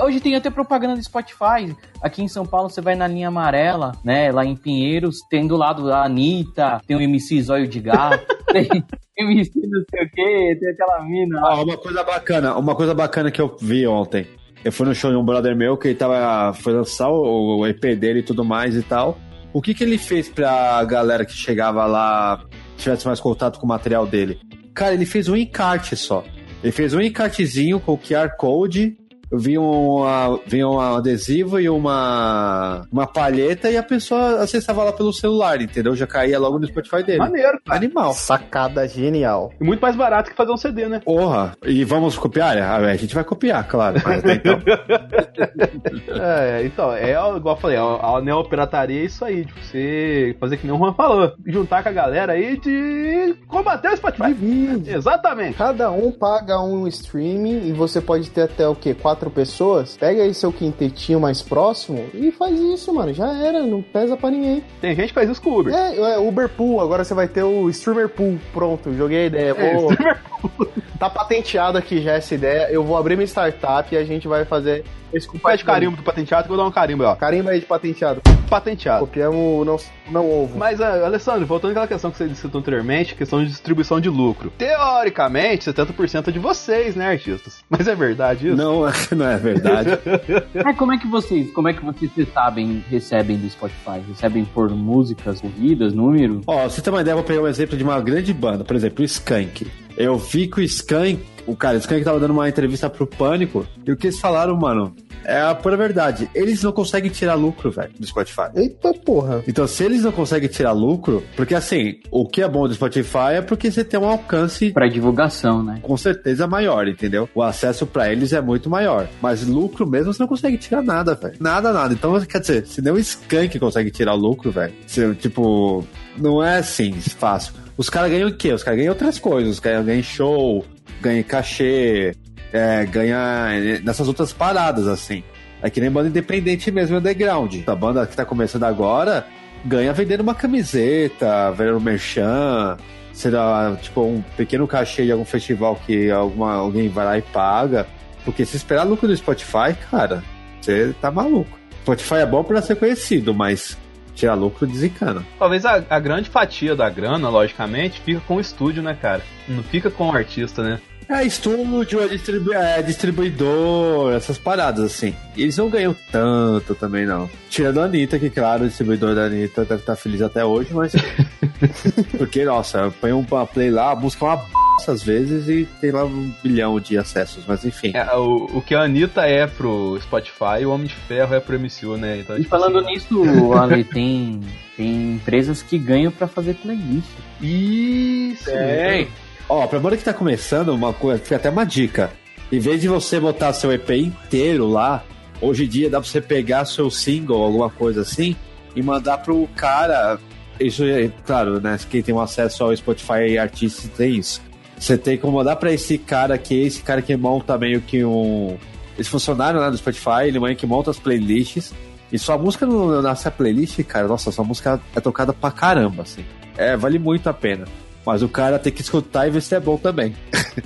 Speaker 7: Hoje tem até propaganda do Spotify. Aqui em São Paulo você vai na linha amarela, né? Lá em Pinheiros, tem do lado a Anitta, tem o MC Zóio de Gato, tem MC não sei o que, tem aquela mina.
Speaker 5: Ó, uma coisa bacana, uma coisa bacana que eu vi ontem. Eu fui no show de um brother meu que ele tava, foi lançar o, o EP dele e tudo mais e tal. O que que ele fez pra galera que chegava lá tivesse mais contato com o material dele? Cara, ele fez um encarte só. Ele fez um encartezinho com o QR Code, vinha um, ah, vinha um adesivo e uma, uma palheta e a pessoa acessava lá pelo celular, entendeu? Já caía logo no Spotify dele.
Speaker 4: Maneiro, cara.
Speaker 5: Animal.
Speaker 6: Sacada genial.
Speaker 4: E muito mais barato que fazer um CD, né?
Speaker 5: Porra. E vamos copiar? Ah, A gente vai copiar, claro. Mas então.
Speaker 4: É, então, é igual eu falei, a, a neopirataria é isso aí, de você fazer que nem o Juan falou, juntar com a galera aí de combater o Spotify.
Speaker 6: Divide.
Speaker 4: Exatamente.
Speaker 6: Cada um paga um streaming e você pode ter até o quê? Quatro pessoas? Pega aí seu quintetinho mais próximo e faz isso, mano. Já era, não pesa pra ninguém.
Speaker 4: Tem gente que faz isso com o Uber.
Speaker 6: É, é Uber Pool, agora você vai ter o Streamer Pool. Pronto, joguei a ideia. Vou... tá patenteado aqui já essa ideia. Eu vou abrir minha startup e a gente vai fazer esse
Speaker 4: Pede carimbo do patenteado que eu vou dar um carimbo, ó.
Speaker 6: Carimba aí de patenteado.
Speaker 4: Patenteado.
Speaker 6: Copiamos o não, não ovo.
Speaker 4: Mas, ah, Alessandro, voltando àquela questão que você citou anteriormente, questão de distribuição de lucro. Teoricamente, 70% é de vocês, né, artistas? Mas é verdade isso?
Speaker 5: Não, não é verdade.
Speaker 7: Mas como é que vocês, como é que vocês sabem, recebem do Spotify? Recebem por músicas, ouvidas, número?
Speaker 5: Ó, você tem uma ideia, eu vou pegar um exemplo de uma grande banda, por exemplo, o Skank. Eu vi que o Skank, o cara, o Skank tava dando uma entrevista pro Pânico, e o que eles falaram, mano, é a pura verdade. Eles não conseguem tirar lucro, velho, do Spotify.
Speaker 6: Eita porra.
Speaker 5: Então, se eles não conseguem tirar lucro, porque assim, o que é bom do Spotify é porque você tem um alcance
Speaker 7: Pra divulgação, né?
Speaker 5: com certeza maior, entendeu? O acesso pra eles é muito maior. Mas lucro mesmo você não consegue tirar nada, velho. Nada, nada. Então, quer dizer, se nem o Skank consegue tirar lucro, velho, tipo, não é assim fácil. Os caras ganham o quê? Os caras ganham outras coisas. Os caras ganham show, ganham cachê, é, ganham nessas outras paradas, assim. É que nem banda independente mesmo, underground. A banda que tá começando agora ganha vendendo uma camiseta, vendendo um merchan, será tipo um pequeno cachê de algum festival que alguma, alguém vai lá e paga. Porque se esperar lucro do Spotify, cara, você tá maluco. Spotify é bom pra ser conhecido, mas tirar lucro desencana.
Speaker 4: Talvez a, a grande fatia da grana, logicamente, fica com o estúdio, né, cara? Não fica com o artista, né?
Speaker 5: É estúdio, é, distribu é distribuidor, essas paradas assim. E eles não ganham tanto também, não. Tirando a Anitta, que claro, o distribuidor da Anitta deve estar feliz até hoje, mas. Porque, nossa, põe um play lá, a música é uma b às vezes e tem lá um bilhão de acessos, mas enfim.
Speaker 4: É, o, o que a Anitta é pro Spotify, o Homem de Ferro é pro MCU, né? Então,
Speaker 7: E
Speaker 4: tipo
Speaker 7: falando
Speaker 4: assim,
Speaker 7: nisso, Ale, tem, tem empresas que ganham pra fazer playlist.
Speaker 4: Isso!
Speaker 5: Tem. Ó, pra banda que tá começando, uma coisa, fica até uma dica. Em vez de você botar seu EP inteiro lá, hoje em dia dá pra você pegar seu single, alguma coisa assim, e mandar pro cara. Isso é, claro, né? Quem tem um acesso ao Spotify Artists tem isso. Você tem como mandar pra esse cara que esse cara que monta meio que um. Esse funcionário né, do Spotify, ele meio que monta as playlists. E sua música no- nessa playlist, cara, nossa, sua música é tocada pra caramba, assim. É, vale muito a pena. Mas o cara tem que escutar e ver se é bom também.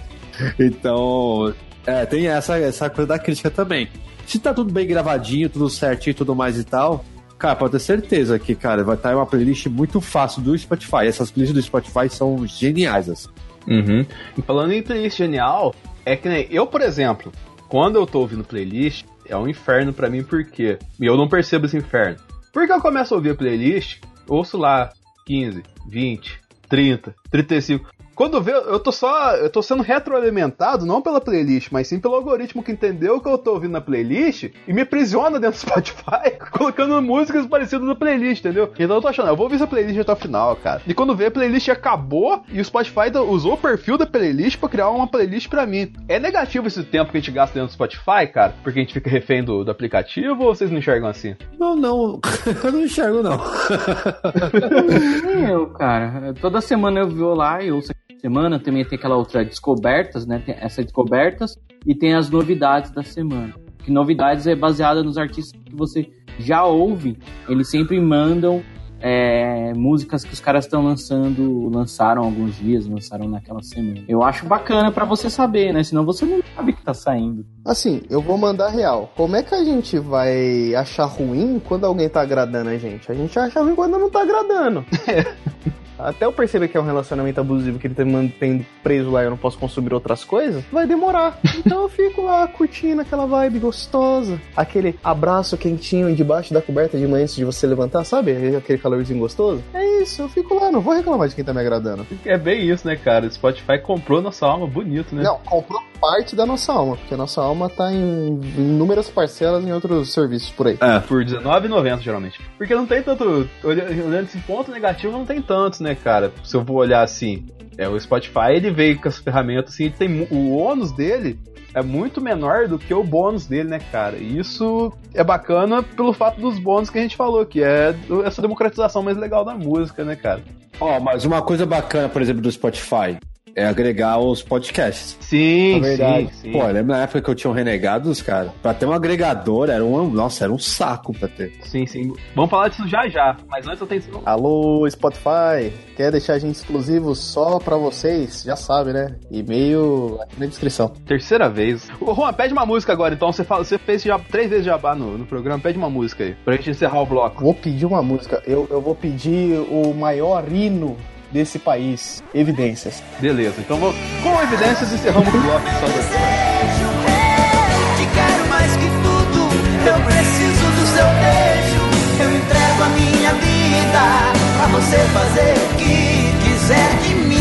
Speaker 5: então, é, tem essa, essa coisa da crítica também. Se tá tudo bem gravadinho, tudo certinho e tudo mais e tal, cara, pode ter certeza que, cara, vai estar uma playlist muito fácil do Spotify. Essas playlists do Spotify são geniais, assim.
Speaker 4: Uhum. E falando em playlist genial, é que nem eu, por exemplo, quando eu tô ouvindo playlist, é um inferno pra mim, por quê? E eu não percebo esse inferno. Porque eu começo a ouvir a playlist, ouço lá 15, 20, 30, 35. Quando vê, eu tô só. Eu tô sendo retroalimentado, não pela playlist, mas sim pelo algoritmo que entendeu o que eu tô ouvindo na playlist e me aprisiona dentro do Spotify, colocando músicas parecidas na playlist, entendeu? Então eu tô achando, eu vou ouvir essa playlist até o final, cara. E quando vê, a playlist acabou e o Spotify usou o perfil da playlist pra criar uma playlist pra mim. É negativo esse tempo que a gente gasta dentro do Spotify, cara? Porque a gente fica refém do, do aplicativo ou vocês não enxergam assim?
Speaker 5: Não, não. Eu não enxergo, não.
Speaker 7: Nem eu, cara. Toda semana eu vou lá e ouço semana. Também tem aquela outra descobertas, né? Tem essa descobertas e tem as novidades da semana. Que novidades é baseada nos artistas que você já ouve. Eles sempre mandam é, músicas que os caras estão lançando, lançaram alguns dias, lançaram naquela semana. Eu acho bacana pra você saber, né? Senão você não sabe que tá saindo.
Speaker 6: Assim, eu vou mandar real. Como é que a gente vai achar ruim quando alguém tá agradando a gente? A gente acha ruim quando não tá agradando. Até eu perceber que é um relacionamento abusivo que ele tá me mantendo preso lá e eu não posso consumir outras coisas, vai demorar. Então eu fico lá curtindo aquela vibe gostosa. Aquele abraço quentinho debaixo da coberta de manhã antes de você levantar, sabe? Aquele calorzinho gostoso. É isso, eu fico lá, não vou reclamar de quem tá me agradando.
Speaker 4: É bem isso, né, cara? O Spotify comprou nossa alma bonito, né?
Speaker 6: Não, comprou parte da nossa alma, porque a nossa alma tá em inúmeras parcelas em outros serviços por aí.
Speaker 4: É, por R$19,90 geralmente. Porque não tem tanto. olha- Olhando esse ponto negativo, não tem tantos, né, cara? Se eu vou olhar assim, é, o Spotify ele veio com essa ferramenta assim, tem o ônus dele é muito menor do que o bônus dele, né, cara? E isso é bacana pelo fato dos bônus que a gente falou, que é essa democratização mais legal da música, né, cara?
Speaker 5: Ó, mas uma coisa bacana, por exemplo, do Spotify é agregar os podcasts.
Speaker 4: Sim,
Speaker 6: verdade.
Speaker 4: sim, sim.
Speaker 5: Pô, lembra na época que eu tinha um Renegados, cara? Pra ter um agregador era um. Nossa, era um saco pra ter.
Speaker 4: Sim, sim. Vamos falar disso já já, mas antes eu tenho.
Speaker 6: Alô, Spotify, quer deixar a gente exclusivo só pra vocês? Já sabe, né? E-mail aqui na descrição.
Speaker 4: Terceira vez. Ô, Juan, pede uma música agora, então. Você, fala, você fez já três vezes jabá no, no programa, pede uma música aí, pra gente encerrar o bloco.
Speaker 6: Vou pedir uma música. Eu, eu vou pedir o maior hino desse país, Evidências.
Speaker 4: Beleza, então vou, com evidências encerramos o bloco. Só dois.
Speaker 11: Te quero mais que tudo, eu preciso do seu beijo. Eu entrego a minha vida pra você fazer o que quiser de mim.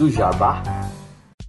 Speaker 7: Do Jabá.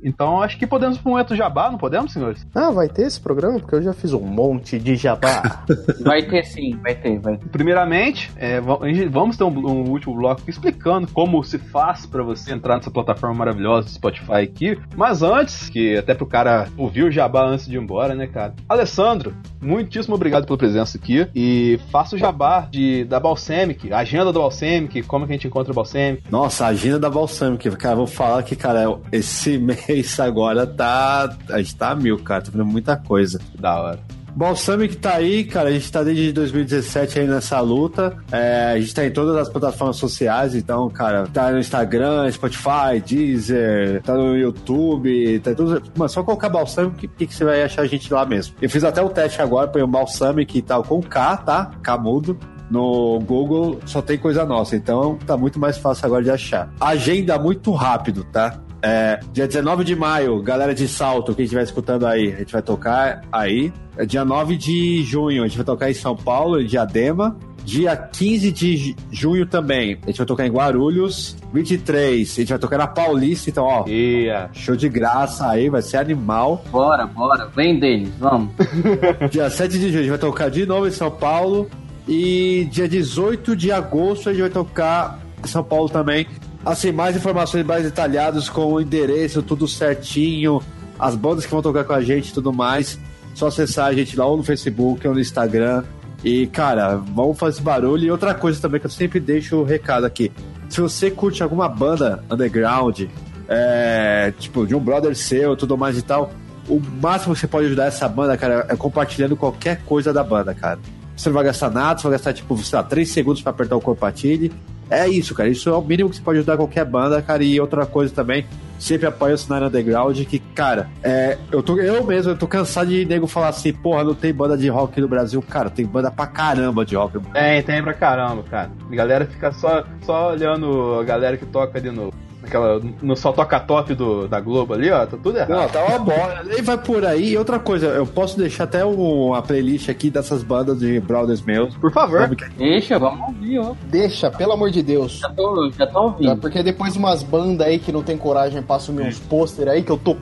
Speaker 4: Então acho que podemos ir pro momento jabá, não podemos, senhores?
Speaker 6: Ah, vai ter esse programa? Porque eu já fiz um monte de jabá.
Speaker 7: Vai ter sim, vai ter, vai ter.
Speaker 4: Primeiramente, é, vamos ter um, um último bloco explicando como se faz pra você entrar nessa plataforma maravilhosa do Spotify aqui. Mas antes, que até pro cara ouvir o jabá antes de ir embora, né, cara? Alessandro, muitíssimo obrigado pela presença aqui. E faça o jabá de, da Balsamic, a agenda do Balsamic, como que a gente encontra o Balsamic.
Speaker 5: Nossa, a agenda da Balsamic, cara, vou falar que, cara, esse mês agora tá. A gente tá a mil, cara, tá vendo muita coisa.
Speaker 4: Da hora.
Speaker 5: Balsamic tá aí, cara, a gente tá desde 2017 aí nessa luta. É, a gente tá em todas as plataformas sociais, então, cara, tá no Instagram, Spotify, Deezer, tá no YouTube, tá tudo. Mano, só colocar Balsamic que, que você vai achar a gente lá mesmo. Eu fiz até o teste agora, põe o Balsamic e tal, com K, tá? K mudo. No Google só tem coisa nossa, então tá muito mais fácil agora de achar. Agenda muito rápido, tá? É, dia 19 de maio, galera de Salto, quem estiver escutando aí, a gente vai tocar aí. É dia 9 de junho, a gente vai tocar em São Paulo, em Diadema. Dia 15 de ju- junho também, a gente vai tocar em Guarulhos. 23, a gente vai tocar na Paulista, então, ó,
Speaker 4: Ia.
Speaker 5: show de graça aí, vai ser animal.
Speaker 7: Bora, bora, vem deles, vamos.
Speaker 5: Dia 7 de junho, a gente vai tocar de novo em São Paulo. E dia 18 de agosto, a gente vai tocar em São Paulo também. Assim, mais informações mais detalhadas com o endereço, tudo certinho, as bandas que vão tocar com a gente e tudo mais. Só acessar a gente lá ou no Facebook ou no Instagram. E, cara, vamos fazer barulho. E outra coisa também que eu sempre deixo o recado aqui. Se você curte alguma banda underground, é, tipo, de um brother seu, tudo mais e tal, o máximo que você pode ajudar essa banda, cara, é compartilhando qualquer coisa da banda, cara. Você não vai gastar nada, você vai gastar, tipo, sei lá, 3 segundos pra apertar o compartilhe. É isso, cara. Isso é o mínimo que você pode ajudar qualquer banda, cara. E outra coisa também, sempre apoia o cenário underground, que, cara, é, eu, tô, eu mesmo, eu tô cansado de nego falar assim, porra, não tem banda de rock no Brasil. Cara, tem banda pra caramba de rock.
Speaker 4: Tem, tem pra caramba, cara. A galera fica só, só olhando a galera que toca ali no. Naquela, no só toca top do, da Globo ali, ó, tá tudo errado.
Speaker 5: Não, tá uma bola. Nem vai por aí. E outra coisa, eu posso deixar até uma playlist aqui dessas bandas de brothers meus.
Speaker 4: Por favor.
Speaker 7: Deixa, vamos ouvir, ó.
Speaker 6: Deixa, pelo amor de Deus.
Speaker 7: Já tô, já tô
Speaker 6: Tá,
Speaker 7: ouvindo.
Speaker 6: porque depois umas bandas aí que não tem coragem pra assumir uns pôster aí, que eu tô p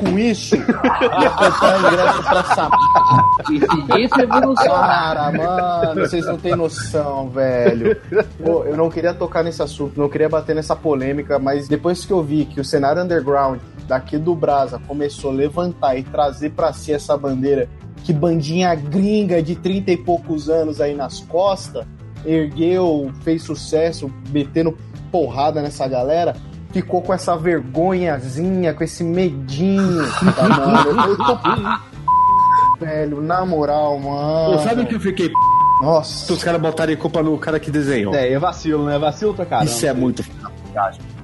Speaker 6: com isso, ia comprar ingresso pra essa
Speaker 7: jeito é evolução.
Speaker 6: Cara, mano, vocês não têm noção, velho. Pô, eu não queria tocar nesse assunto, não queria bater nessa polêmica, mas depois que eu vi que o cenário underground daqui do Brasa começou a levantar e trazer pra si essa bandeira, que bandinha gringa de 30 e poucos anos aí nas costas, ergueu, fez sucesso, metendo porrada nessa galera. Ficou com essa vergonhazinha, com esse medinho. Tá, mano? Eu tô velho, na moral, mano.
Speaker 5: Pô, sabe o que eu fiquei p...
Speaker 6: Nossa.
Speaker 5: Os caras botarem culpa no cara que desenhou.
Speaker 4: É, é vacilo, né? Vacilo pra caramba.
Speaker 5: Isso é muito.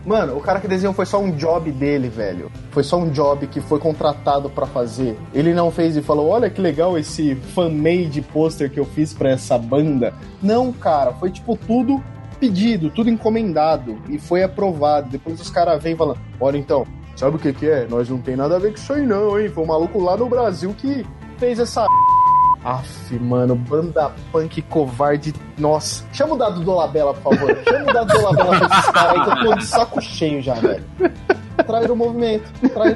Speaker 6: Mano, o cara que desenhou foi só um job dele, velho. Foi só um job que foi contratado pra fazer. Ele não fez e falou: Olha que legal esse fan-made pôster que eu fiz pra essa banda. Não, cara, foi tipo tudo pedido, tudo encomendado e foi aprovado. Depois os caras vêm falando: Olha então, sabe o que que é? Nós não tem nada a ver com isso aí não, hein? Foi um maluco lá no Brasil que fez essa Aff, mano, banda punk covarde. Nossa. Chama o dado do Labela, por favor. Chama o dado do Labela pra esses caras aí que eu tô de saco cheio já, velho. Traz o movimento.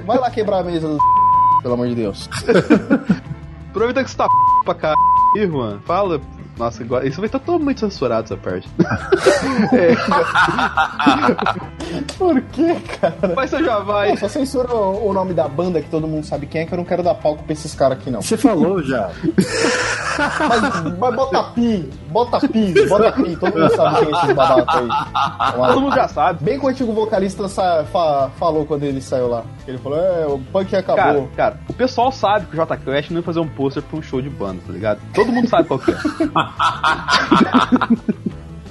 Speaker 6: Vai lá quebrar a mesa do. Pelo amor de Deus.
Speaker 4: Aproveita que você tá pra cá, mano. Fala. Nossa, agora. Isso vai estar totalmente censurado essa parte.
Speaker 6: Por que, cara?
Speaker 4: Mas você já vai.
Speaker 6: Pô, só censura o o nome da banda que todo mundo sabe quem é, que eu não quero dar palco pra esses caras aqui, não.
Speaker 5: Você falou já.
Speaker 6: Mas, mas bota pi, bota pi, bota pi. Todo mundo sabe quem é esses babaca aí.
Speaker 4: Todo mundo já sabe.
Speaker 6: Bem que o antigo vocalista sa- fa- falou quando ele saiu lá. Ele falou: É, o punk acabou.
Speaker 4: Cara, cara, o pessoal sabe que o J Quest não ia fazer um pôster pra um show de banda, tá ligado? Todo mundo sabe qual que é.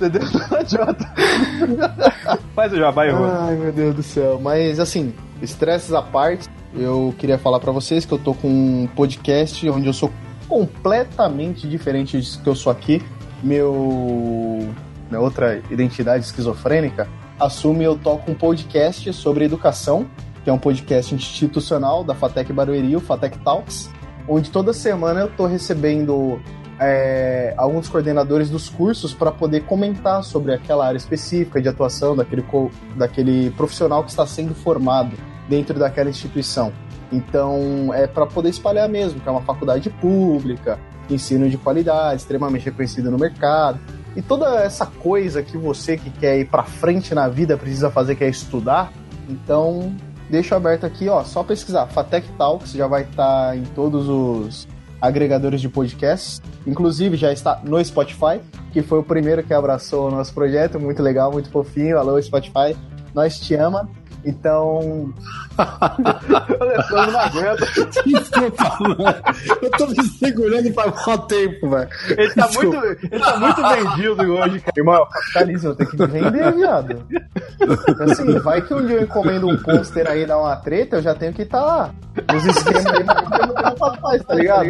Speaker 4: Entendeu? Faz o jabá, Ivan.
Speaker 6: Ai, meu Deus do céu. Mas assim, estresses à parte, eu queria falar pra vocês que eu tô com um podcast onde eu sou completamente diferente disso que eu sou aqui. Meu. Minha outra identidade esquizofrênica assume eu toco um podcast sobre educação, que é um podcast institucional da Fatec Barueri, o Fatec Talks, onde toda semana eu tô recebendo é, alguns coordenadores dos cursos para poder comentar sobre aquela área específica de atuação daquele, daquele profissional que está sendo formado dentro daquela instituição. Então, é para poder espalhar mesmo, que é uma faculdade pública, ensino de qualidade, extremamente reconhecido no mercado. E toda essa coisa que você que quer ir para frente na vida precisa fazer, que é estudar. Então, deixo aberto aqui, ó, só pesquisar. Fatec Talks já vai estar em todos os agregadores de podcasts. Inclusive, já está no Spotify, que foi o primeiro que abraçou o nosso projeto. Muito legal, muito fofinho. Alô, Spotify, nós te ama. Então,
Speaker 4: O Alessandro não aguenta.
Speaker 5: Desculpa, mano. Eu tô me segurando pra mal tempo, velho.
Speaker 4: Ele tá, muito, ele tá muito vendido hoje, cara.
Speaker 6: irmão, capitalismo, tem que vender, viado. Assim, vai que um dia eu encomendo um pôster aí dar uma treta, eu já tenho que estar nos esquemas aí, mas eu não tenho pra trás, tá ligado?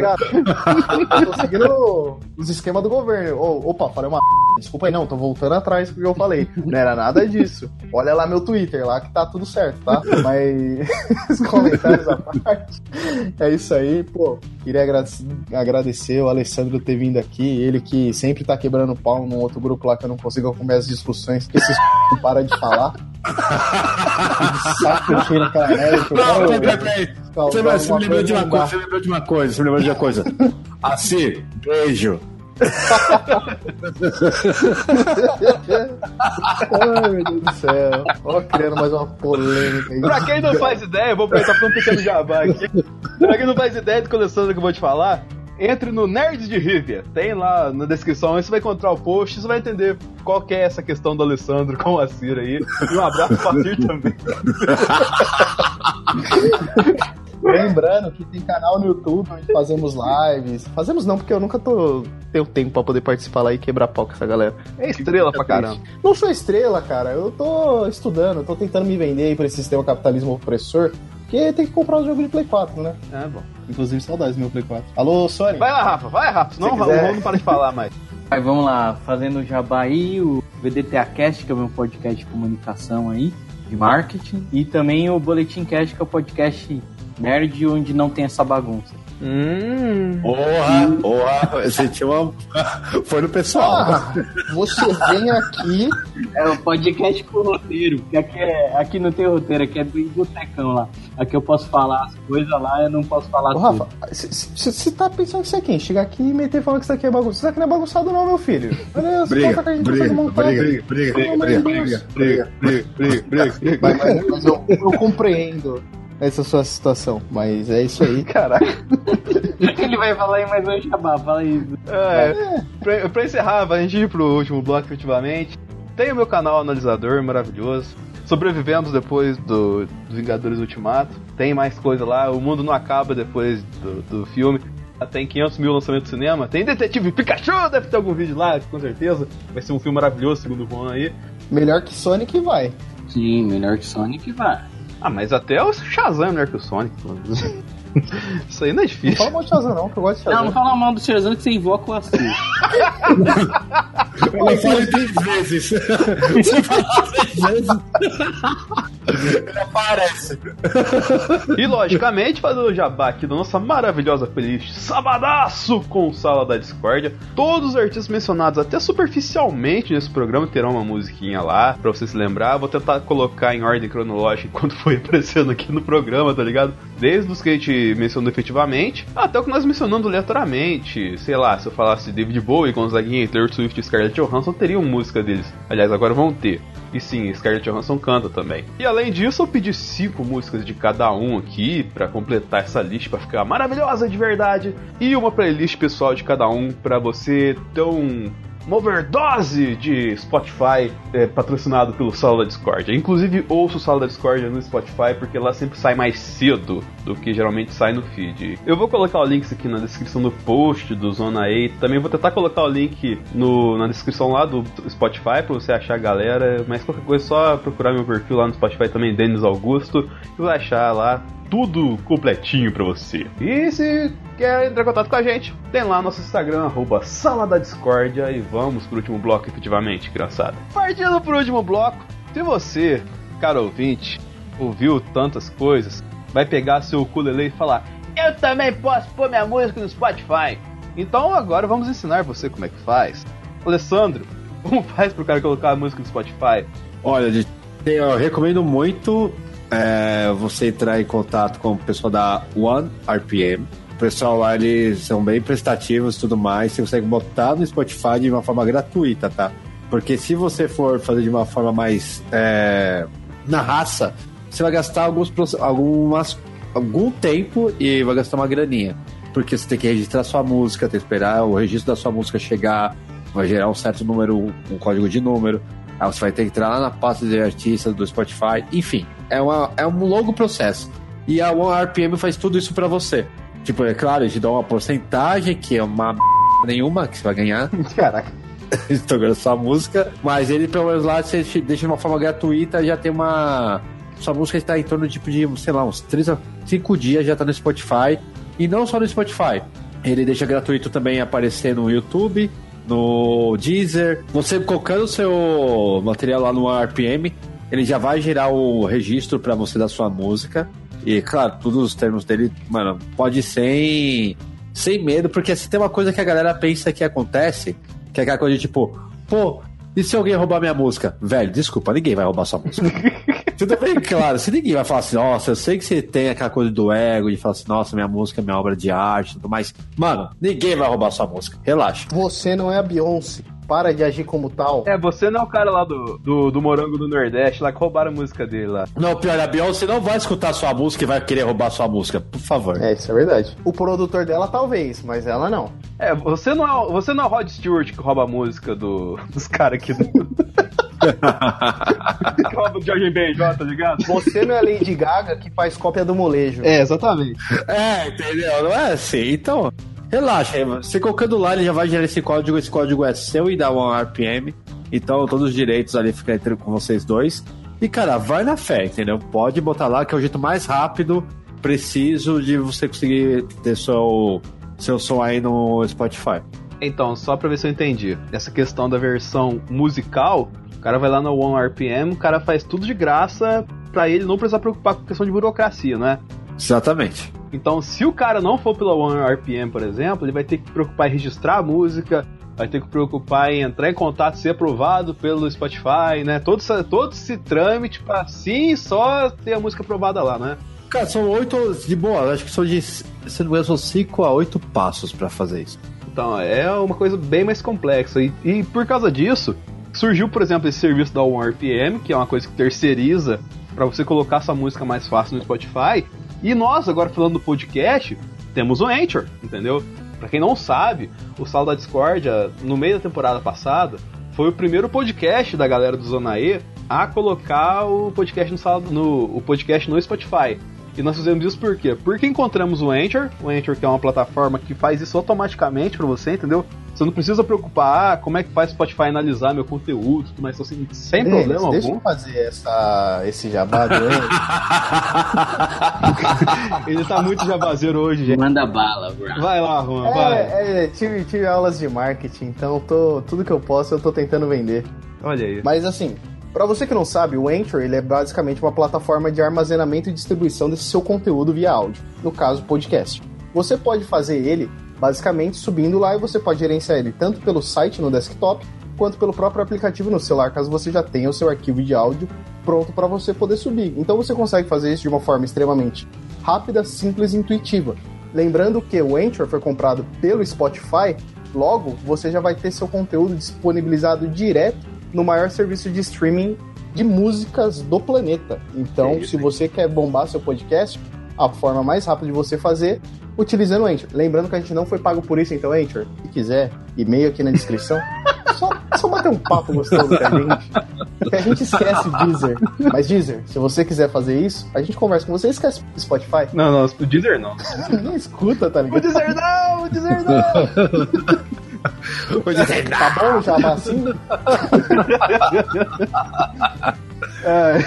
Speaker 6: Eu tô seguindo os esquemas do governo. Ô, opa, falei uma Desculpa aí, não, tô voltando atrás porque eu falei. Não era nada disso. Olha lá meu Twitter, lá que tá tudo certo, tá? Mas os comentários à parte. É isso aí, pô. Queria agra- agradecer o Alessandro ter vindo aqui. Ele que sempre tá quebrando pau num outro grupo lá que eu não consigo acompanhar as discussões, que esses não para de falar. Saco cheio naquela merda.
Speaker 5: Não, peraí, peraí. Você, você me lembrou de uma coisa, você me lembrou de uma coisa, você me lembrou de uma coisa. Assim, beijo.
Speaker 6: Ai, meu Deus do céu. Ó, criando mais uma polêmica aí.
Speaker 4: Pra quem não faz ideia, eu vou aproveitar pra um pequeno jabá aqui. Pra quem não faz ideia do que o Alessandro acabou de falar, entre no Nerd de Rivia. Tem lá na descrição, você vai encontrar o post, você vai entender qual que é essa questão do Alessandro com a Cira aí. E um abraço pra Cir também.
Speaker 6: Lembrando que tem canal no YouTube onde fazemos lives. Fazemos não, porque eu nunca tô tenho tempo pra poder participar lá e quebrar pau com essa galera.
Speaker 4: É estrela pra caramba.
Speaker 6: Não sou estrela, cara. Eu tô estudando, eu tô tentando me vender aí pra esse sistema capitalismo opressor. Porque tem que comprar o jogo de Play 4, né?
Speaker 4: É bom.
Speaker 6: Inclusive, saudades do meu Play 4. Alô, Sony?
Speaker 4: Vai lá, Rafa, vai, Rafa. Senão
Speaker 6: Se
Speaker 4: o. Rafa não para de falar mais.
Speaker 7: Aí vamos lá, fazendo o jabá aí, o VDTA Cast, que é o meu podcast de comunicação aí, de marketing, e também o Boletim Cast, que é o podcast nerd onde não tem essa bagunça.
Speaker 4: Hum.
Speaker 5: Porra, porra, você tinha uma. Foi no pessoal.
Speaker 6: Ah, você vem aqui.
Speaker 7: É o podcast com roteiro, porque aqui, é, aqui não tem roteiro, aqui é do botecão lá. Aqui eu posso falar as coisas lá, eu não posso falar
Speaker 6: Ô,
Speaker 7: tudo.
Speaker 6: Rafa, você tá pensando que você é quem? Chegar aqui e meter falando que isso aqui é bagunça. Isso aqui não é bagunçado, não, meu filho. Olha, você
Speaker 5: Briga,
Speaker 6: conta que a gente
Speaker 5: briga,
Speaker 6: consegue montar.
Speaker 5: briga, briga,
Speaker 6: Pelo amor
Speaker 5: briga,
Speaker 6: de Deus.
Speaker 5: briga, briga, briga, briga, briga.
Speaker 6: Mas, mas- mas eu, eu compreendo essa sua situação. Mas é isso aí.
Speaker 4: Caraca.
Speaker 7: Ele vai falar em mais um jabá, fala aí.
Speaker 4: É, pra, pra encerrar, pra gente ir pro último bloco efetivamente. Tem o meu canal analisador maravilhoso. Sobrevivemos depois do, do Vingadores Ultimato. Tem mais coisa lá. O mundo não acaba depois do, do filme. Tem 500 mil lançamentos de cinema. Tem Detetive Pikachu, deve ter algum vídeo lá, com certeza. Vai ser um filme maravilhoso, segundo o Juan aí.
Speaker 6: Melhor que Sonic vai.
Speaker 7: Sim, melhor que Sonic vai.
Speaker 4: Ah, mas até o Shazam é melhor que o Sonic. Isso aí não é
Speaker 6: Não
Speaker 4: difícil.
Speaker 6: fala mal de Shazam, não, que eu gosto de
Speaker 7: Não,
Speaker 6: Shazam.
Speaker 7: não fala mal do Shazam que você invoca o Assis.
Speaker 5: Ela fala três vezes. Você fala três vezes. Ele aparece.
Speaker 4: E logicamente, fazer o jabá aqui da nossa maravilhosa playlist Sabadaço com Sala da Discórdia. Todos os artistas mencionados, até superficialmente nesse programa, terão uma musiquinha lá pra você se lembrar. Vou tentar colocar em ordem cronológica enquanto foi aparecendo aqui no programa, tá ligado? Desde os que a gente mencionou efetivamente até o que nós mencionamos aleatoriamente. Sei lá, se eu falasse David Bowie, Gonzaguinha, Taylor Swift e Scarlett Johansson, teriam música deles. Aliás, agora vão ter. E sim, Scarlett Johansson canta também. E além disso, eu pedi cinco músicas de cada um aqui pra completar essa lista pra ficar maravilhosa de verdade e uma playlist pessoal de cada um pra você um uma overdose de Spotify é, patrocinado pelo Sala da Discordia. Inclusive, ouço o Sala da Discordia no Spotify porque lá sempre sai mais cedo do que geralmente sai no feed. Eu vou colocar o link aqui na descrição do post do Zona 8. Também vou tentar colocar o link no, na descrição lá do Spotify pra você achar a galera. Mas qualquer coisa, é só procurar meu perfil lá no Spotify também, Denis Augusto, e vai achar lá tudo completinho pra você. E se quer entrar em contato com a gente, tem lá nosso Instagram, arroba Sala da Discórdia, e vamos pro último bloco, efetivamente, engraçado. Partindo pro último bloco, se você, cara ouvinte, ouviu tantas coisas, vai pegar seu ukulele e falar, eu também posso pôr minha música no Spotify. Então agora vamos ensinar você como é que faz. Alessandro, como faz pro cara colocar a música no Spotify?
Speaker 5: Olha, eu recomendo muito é, você entrar em contato com o pessoal da One RPM. O pessoal lá, eles são bem prestativos e tudo mais. Você consegue botar no Spotify de uma forma gratuita, tá? Porque se você for fazer de uma forma mais é, na raça, você vai gastar alguns, algumas, algum tempo e vai gastar uma graninha. Porque você tem que registrar sua música, tem que esperar o registro da sua música chegar, vai gerar um certo número, um código de número. Aí você vai ter que entrar lá na pasta de artistas do Spotify. Enfim, é, uma, é um longo processo. E a One RPM faz tudo isso pra você. Tipo, é claro, te dá uma porcentagem, que é uma m... nenhuma que você vai ganhar.
Speaker 4: Caraca.
Speaker 5: tocando sua música. Mas ele, pelo menos lá, você deixa de uma forma gratuita, já tem uma. Sua música está em torno tipo, de, sei lá, uns 3 a 5 dias já tá no Spotify. E não só no Spotify. Ele deixa gratuito também aparecer no YouTube, no Deezer. Você colocando o seu material lá no RPM, ele já vai gerar o registro para você da sua música. E, claro, todos os termos dele, mano, pode ser em- sem medo, porque se tem uma coisa que a galera pensa que acontece, que é aquela coisa de tipo, pô, e se alguém roubar minha música? Velho, desculpa, ninguém vai roubar sua música. Tudo bem, claro, se ninguém vai falar assim, nossa, eu sei que você tem aquela coisa do ego, de falar assim, nossa, minha música é minha obra de arte e tudo mais. Mano, ninguém vai roubar sua música, relaxa.
Speaker 6: Você não é a Beyoncé. Para de agir como tal.
Speaker 4: É, você não é o cara lá do, do, do Morango do Nordeste, lá que roubaram a música dele lá.
Speaker 5: Não, pior, a Beyoncé não vai escutar sua música e vai querer roubar sua música, por favor.
Speaker 6: É, isso é verdade. O produtor dela talvez, mas ela não.
Speaker 4: É, você não é, o- você não é o Rod Stewart que rouba a música do, dos caras aqui do. que rouba o Jorge Benjó, tá ligado?
Speaker 6: Você não é a Lady Gaga que faz cópia do molejo.
Speaker 4: É, exatamente.
Speaker 5: É, entendeu? Não é assim. Então, relaxa. Você colocando lá, ele já vai gerar esse código. Esse código é seu e dá um RPM. Então, todos os direitos ali ficam entre com vocês dois. E, cara, vai na fé, entendeu? Pode botar lá, que é o jeito mais rápido, preciso de você conseguir ter seu, seu som aí no Spotify.
Speaker 4: Então, só pra ver se eu entendi. Essa questão da versão musical, o cara vai lá no One RPM, o cara faz tudo de graça pra ele não precisar preocupar com questão de burocracia, não é?
Speaker 5: Exatamente.
Speaker 4: Então, se o cara não for pela One RPM, por exemplo, ele vai ter que preocupar em registrar a música, vai ter que preocupar em entrar em contato, ser aprovado pelo Spotify, né? Todo, todo esse trâmite pra sim só ter a música aprovada lá, né?
Speaker 5: Cara, são oito, de boa, acho que são de, se não me engano, são cinco a oito passos pra fazer isso.
Speaker 4: Então, é uma coisa bem mais complexa. E, e por causa disso, surgiu, por exemplo, esse serviço da One RPM, que é uma coisa que terceiriza pra você colocar sua música mais fácil no Spotify. E nós, agora falando do podcast, temos o Anchor, entendeu? Pra quem não sabe, o Sala da Discordia, no meio da temporada passada, foi o primeiro podcast da galera do Zona E a colocar o podcast no, no, o podcast no Spotify. E nós fizemos isso por quê? Porque encontramos o Anchor, o Anchor que é uma plataforma que faz isso automaticamente pra você, entendeu? Você não precisa preocupar, ah, como é que faz o Spotify analisar meu conteúdo, tudo mais, assim, sem problema
Speaker 6: Deixa
Speaker 4: algum.
Speaker 6: eu fazer essa, esse jabá.
Speaker 4: Ele tá muito jabazeiro hoje, gente.
Speaker 7: Manda bala, bro.
Speaker 4: Vai lá, Juan, vai.
Speaker 6: É, é, tive, tive aulas de marketing, então tô, tudo que eu posso eu tô tentando vender.
Speaker 4: Olha aí.
Speaker 6: Mas assim, pra você que não sabe, o Anchor ele é basicamente uma plataforma de armazenamento e distribuição desse seu conteúdo via áudio, no caso podcast. Você pode fazer ele basicamente subindo lá e você pode gerenciar ele tanto pelo site no desktop quanto pelo próprio aplicativo no celular, caso você já tenha o seu arquivo de áudio pronto para você poder subir. Então você consegue fazer isso de uma forma extremamente rápida, simples e intuitiva. Lembrando que o Anchor foi comprado pelo Spotify, logo você já vai ter seu conteúdo disponibilizado direto no maior serviço de streaming de músicas do planeta. Então, se você quer bombar seu podcast, a forma mais rápida de você fazer utilizando o Anchor. Lembrando que a gente não foi pago por isso, então Anchor, se quiser, e-mail aqui na descrição. só, só bater um papo gostoso com a gente. Que a gente esquece Deezer. Mas Deezer, se você quiser fazer isso, a gente conversa com você. Esquece Spotify.
Speaker 4: Não, não, o Deezer não.
Speaker 6: Ninguém escuta, tá ligado?
Speaker 4: O Deezer não, o Deezer não.
Speaker 6: Tá bom, já assim?
Speaker 4: É,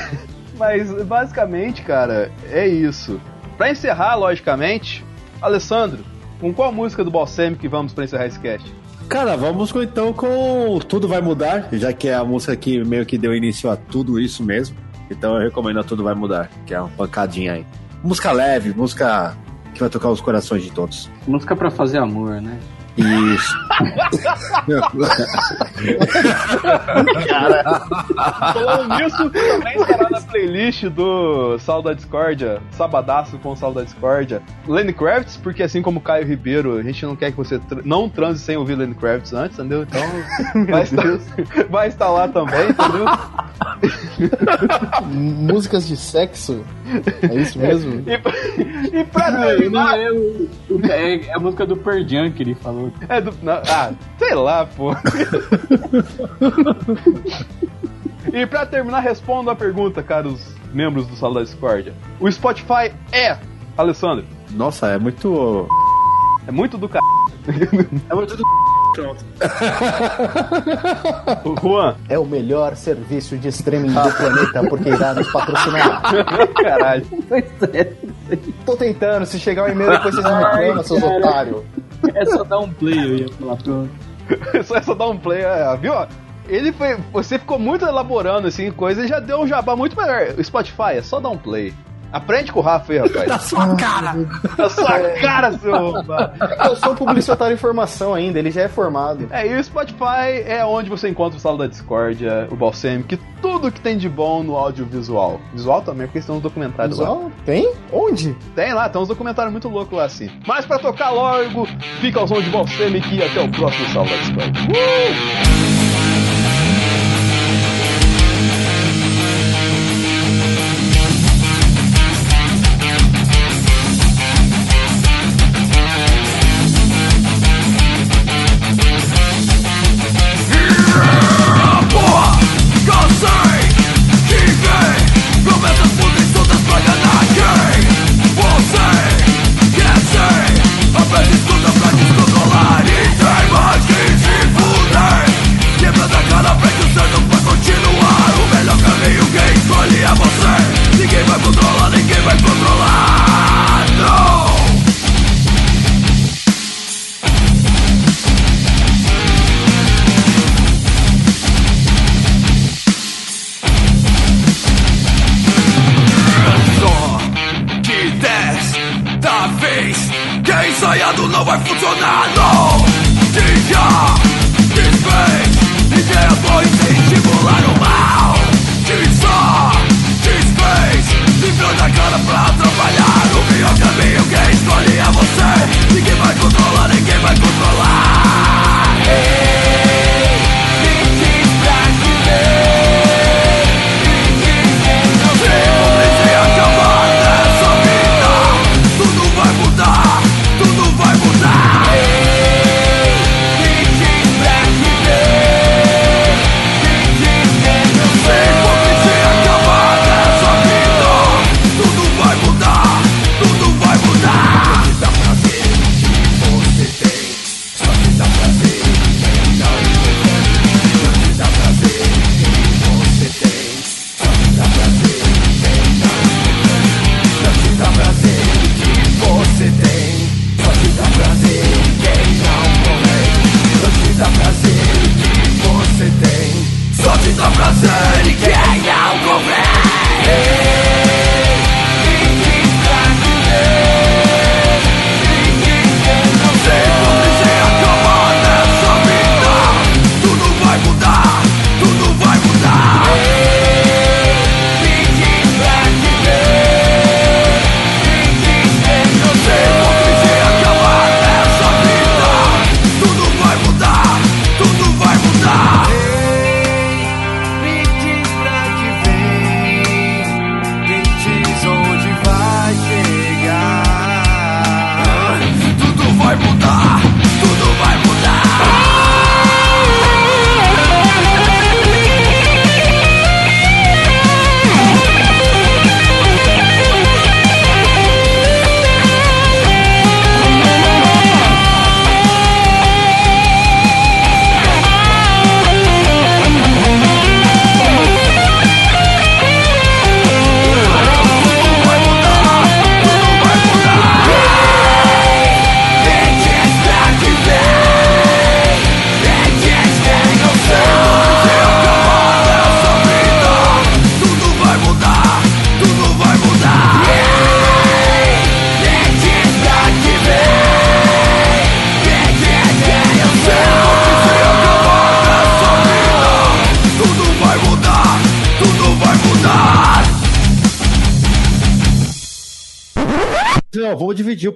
Speaker 4: mas basicamente, cara, é isso. Pra encerrar, logicamente, Alessandro, com qual música do Balsamic que vamos pra encerrar esse cast?
Speaker 5: Cara, vamos com- então com Tudo Vai Mudar, já que é a música que meio que deu início a tudo isso mesmo. Então eu recomendo a Tudo Vai Mudar, que é uma pancadinha aí. Música leve, música que vai tocar os corações de todos.
Speaker 7: Música pra fazer amor, né?
Speaker 5: Isso.
Speaker 4: Falando nisso, também estará na playlist do Sal da Discordia, Sabadaço com Sal da Discordia, Lenny Kravitz, porque assim como Caio Ribeiro, a gente não quer que você tr- não transe sem ouvir Lenny Kravitz antes, entendeu? Então, vai estar, vai estar lá também, entendeu?
Speaker 6: Músicas de sexo? É isso mesmo?
Speaker 4: E, pra- e pra
Speaker 7: Não,
Speaker 4: terminar,
Speaker 7: é, é, é a música do Pearl Jam que ele falou.
Speaker 4: É do, não, ah, sei lá, pô. E pra terminar, responda a pergunta, caros membros do Sala da Discordia. O Spotify é, Alessandro,
Speaker 5: Nossa, é muito.
Speaker 4: é muito do c...
Speaker 5: É muito do. Pronto.
Speaker 4: Juan,
Speaker 6: É o melhor serviço de streaming do planeta, porque irá nos patrocinar.
Speaker 4: caralho.
Speaker 6: Tô tentando, se chegar o e-mail depois vocês me reclamam, seus otários.
Speaker 7: É só dar um play, eu ia falar pronto.
Speaker 4: só, é só dar um play, é, viu? Ele foi. Você ficou muito elaborando assim, coisa e já deu um jabá muito melhor. O Spotify é só dar um play.
Speaker 12: Aprende com o Rafa aí, rapaz.
Speaker 5: Na sua cara!
Speaker 12: Na sua cara, seu.
Speaker 6: Eu sou publicitário em formação ainda, ele já é formado.
Speaker 12: É, e o Spotify é onde você encontra o Sala da Discórdia, o Balsamic, tudo que tem de bom no audiovisual. Visual também, porque estão uns documentários lá.
Speaker 6: Visual? Tem? Onde?
Speaker 12: Tem lá, tem uns documentários muito loucos lá assim. Mas pra tocar logo, fica ao som de Balsamic e até o próximo Sala da Discórdia. Uh!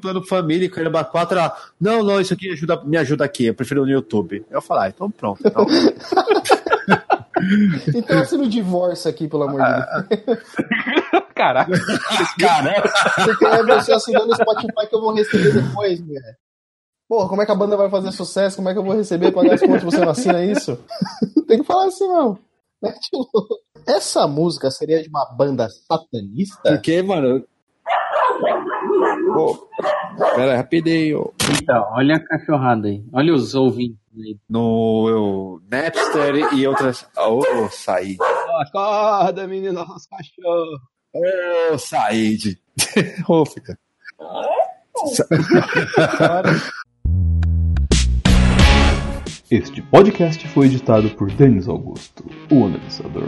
Speaker 5: Plano família e Caramba 4. Ela, não, não, isso aqui ajuda, me ajuda aqui, eu prefiro no YouTube. Eu falar, ah, então pronto. Então.
Speaker 6: Então assina o divórcio aqui, pelo amor de Deus.
Speaker 12: Caraca.
Speaker 5: Caramba.
Speaker 6: Porque é você assinando o Spotify que eu vou receber depois, mulher. Porra, como é que a banda vai fazer sucesso? Como é que eu vou receber pagar as contas você não assina isso? Tem que falar assim, não. Essa música seria de uma banda satanista?
Speaker 5: Porque, mano. Pô, pera aí, rapidinho.
Speaker 7: Então, olha a cachorrada aí. Olha os ouvintes aí.
Speaker 5: No eu, Napster e outras. Ô, Said.
Speaker 12: Acorda, menino, nosso cachorro.
Speaker 5: Ô, Said. Ô, fica.
Speaker 4: Este podcast foi editado por Denis Augusto, o analisador.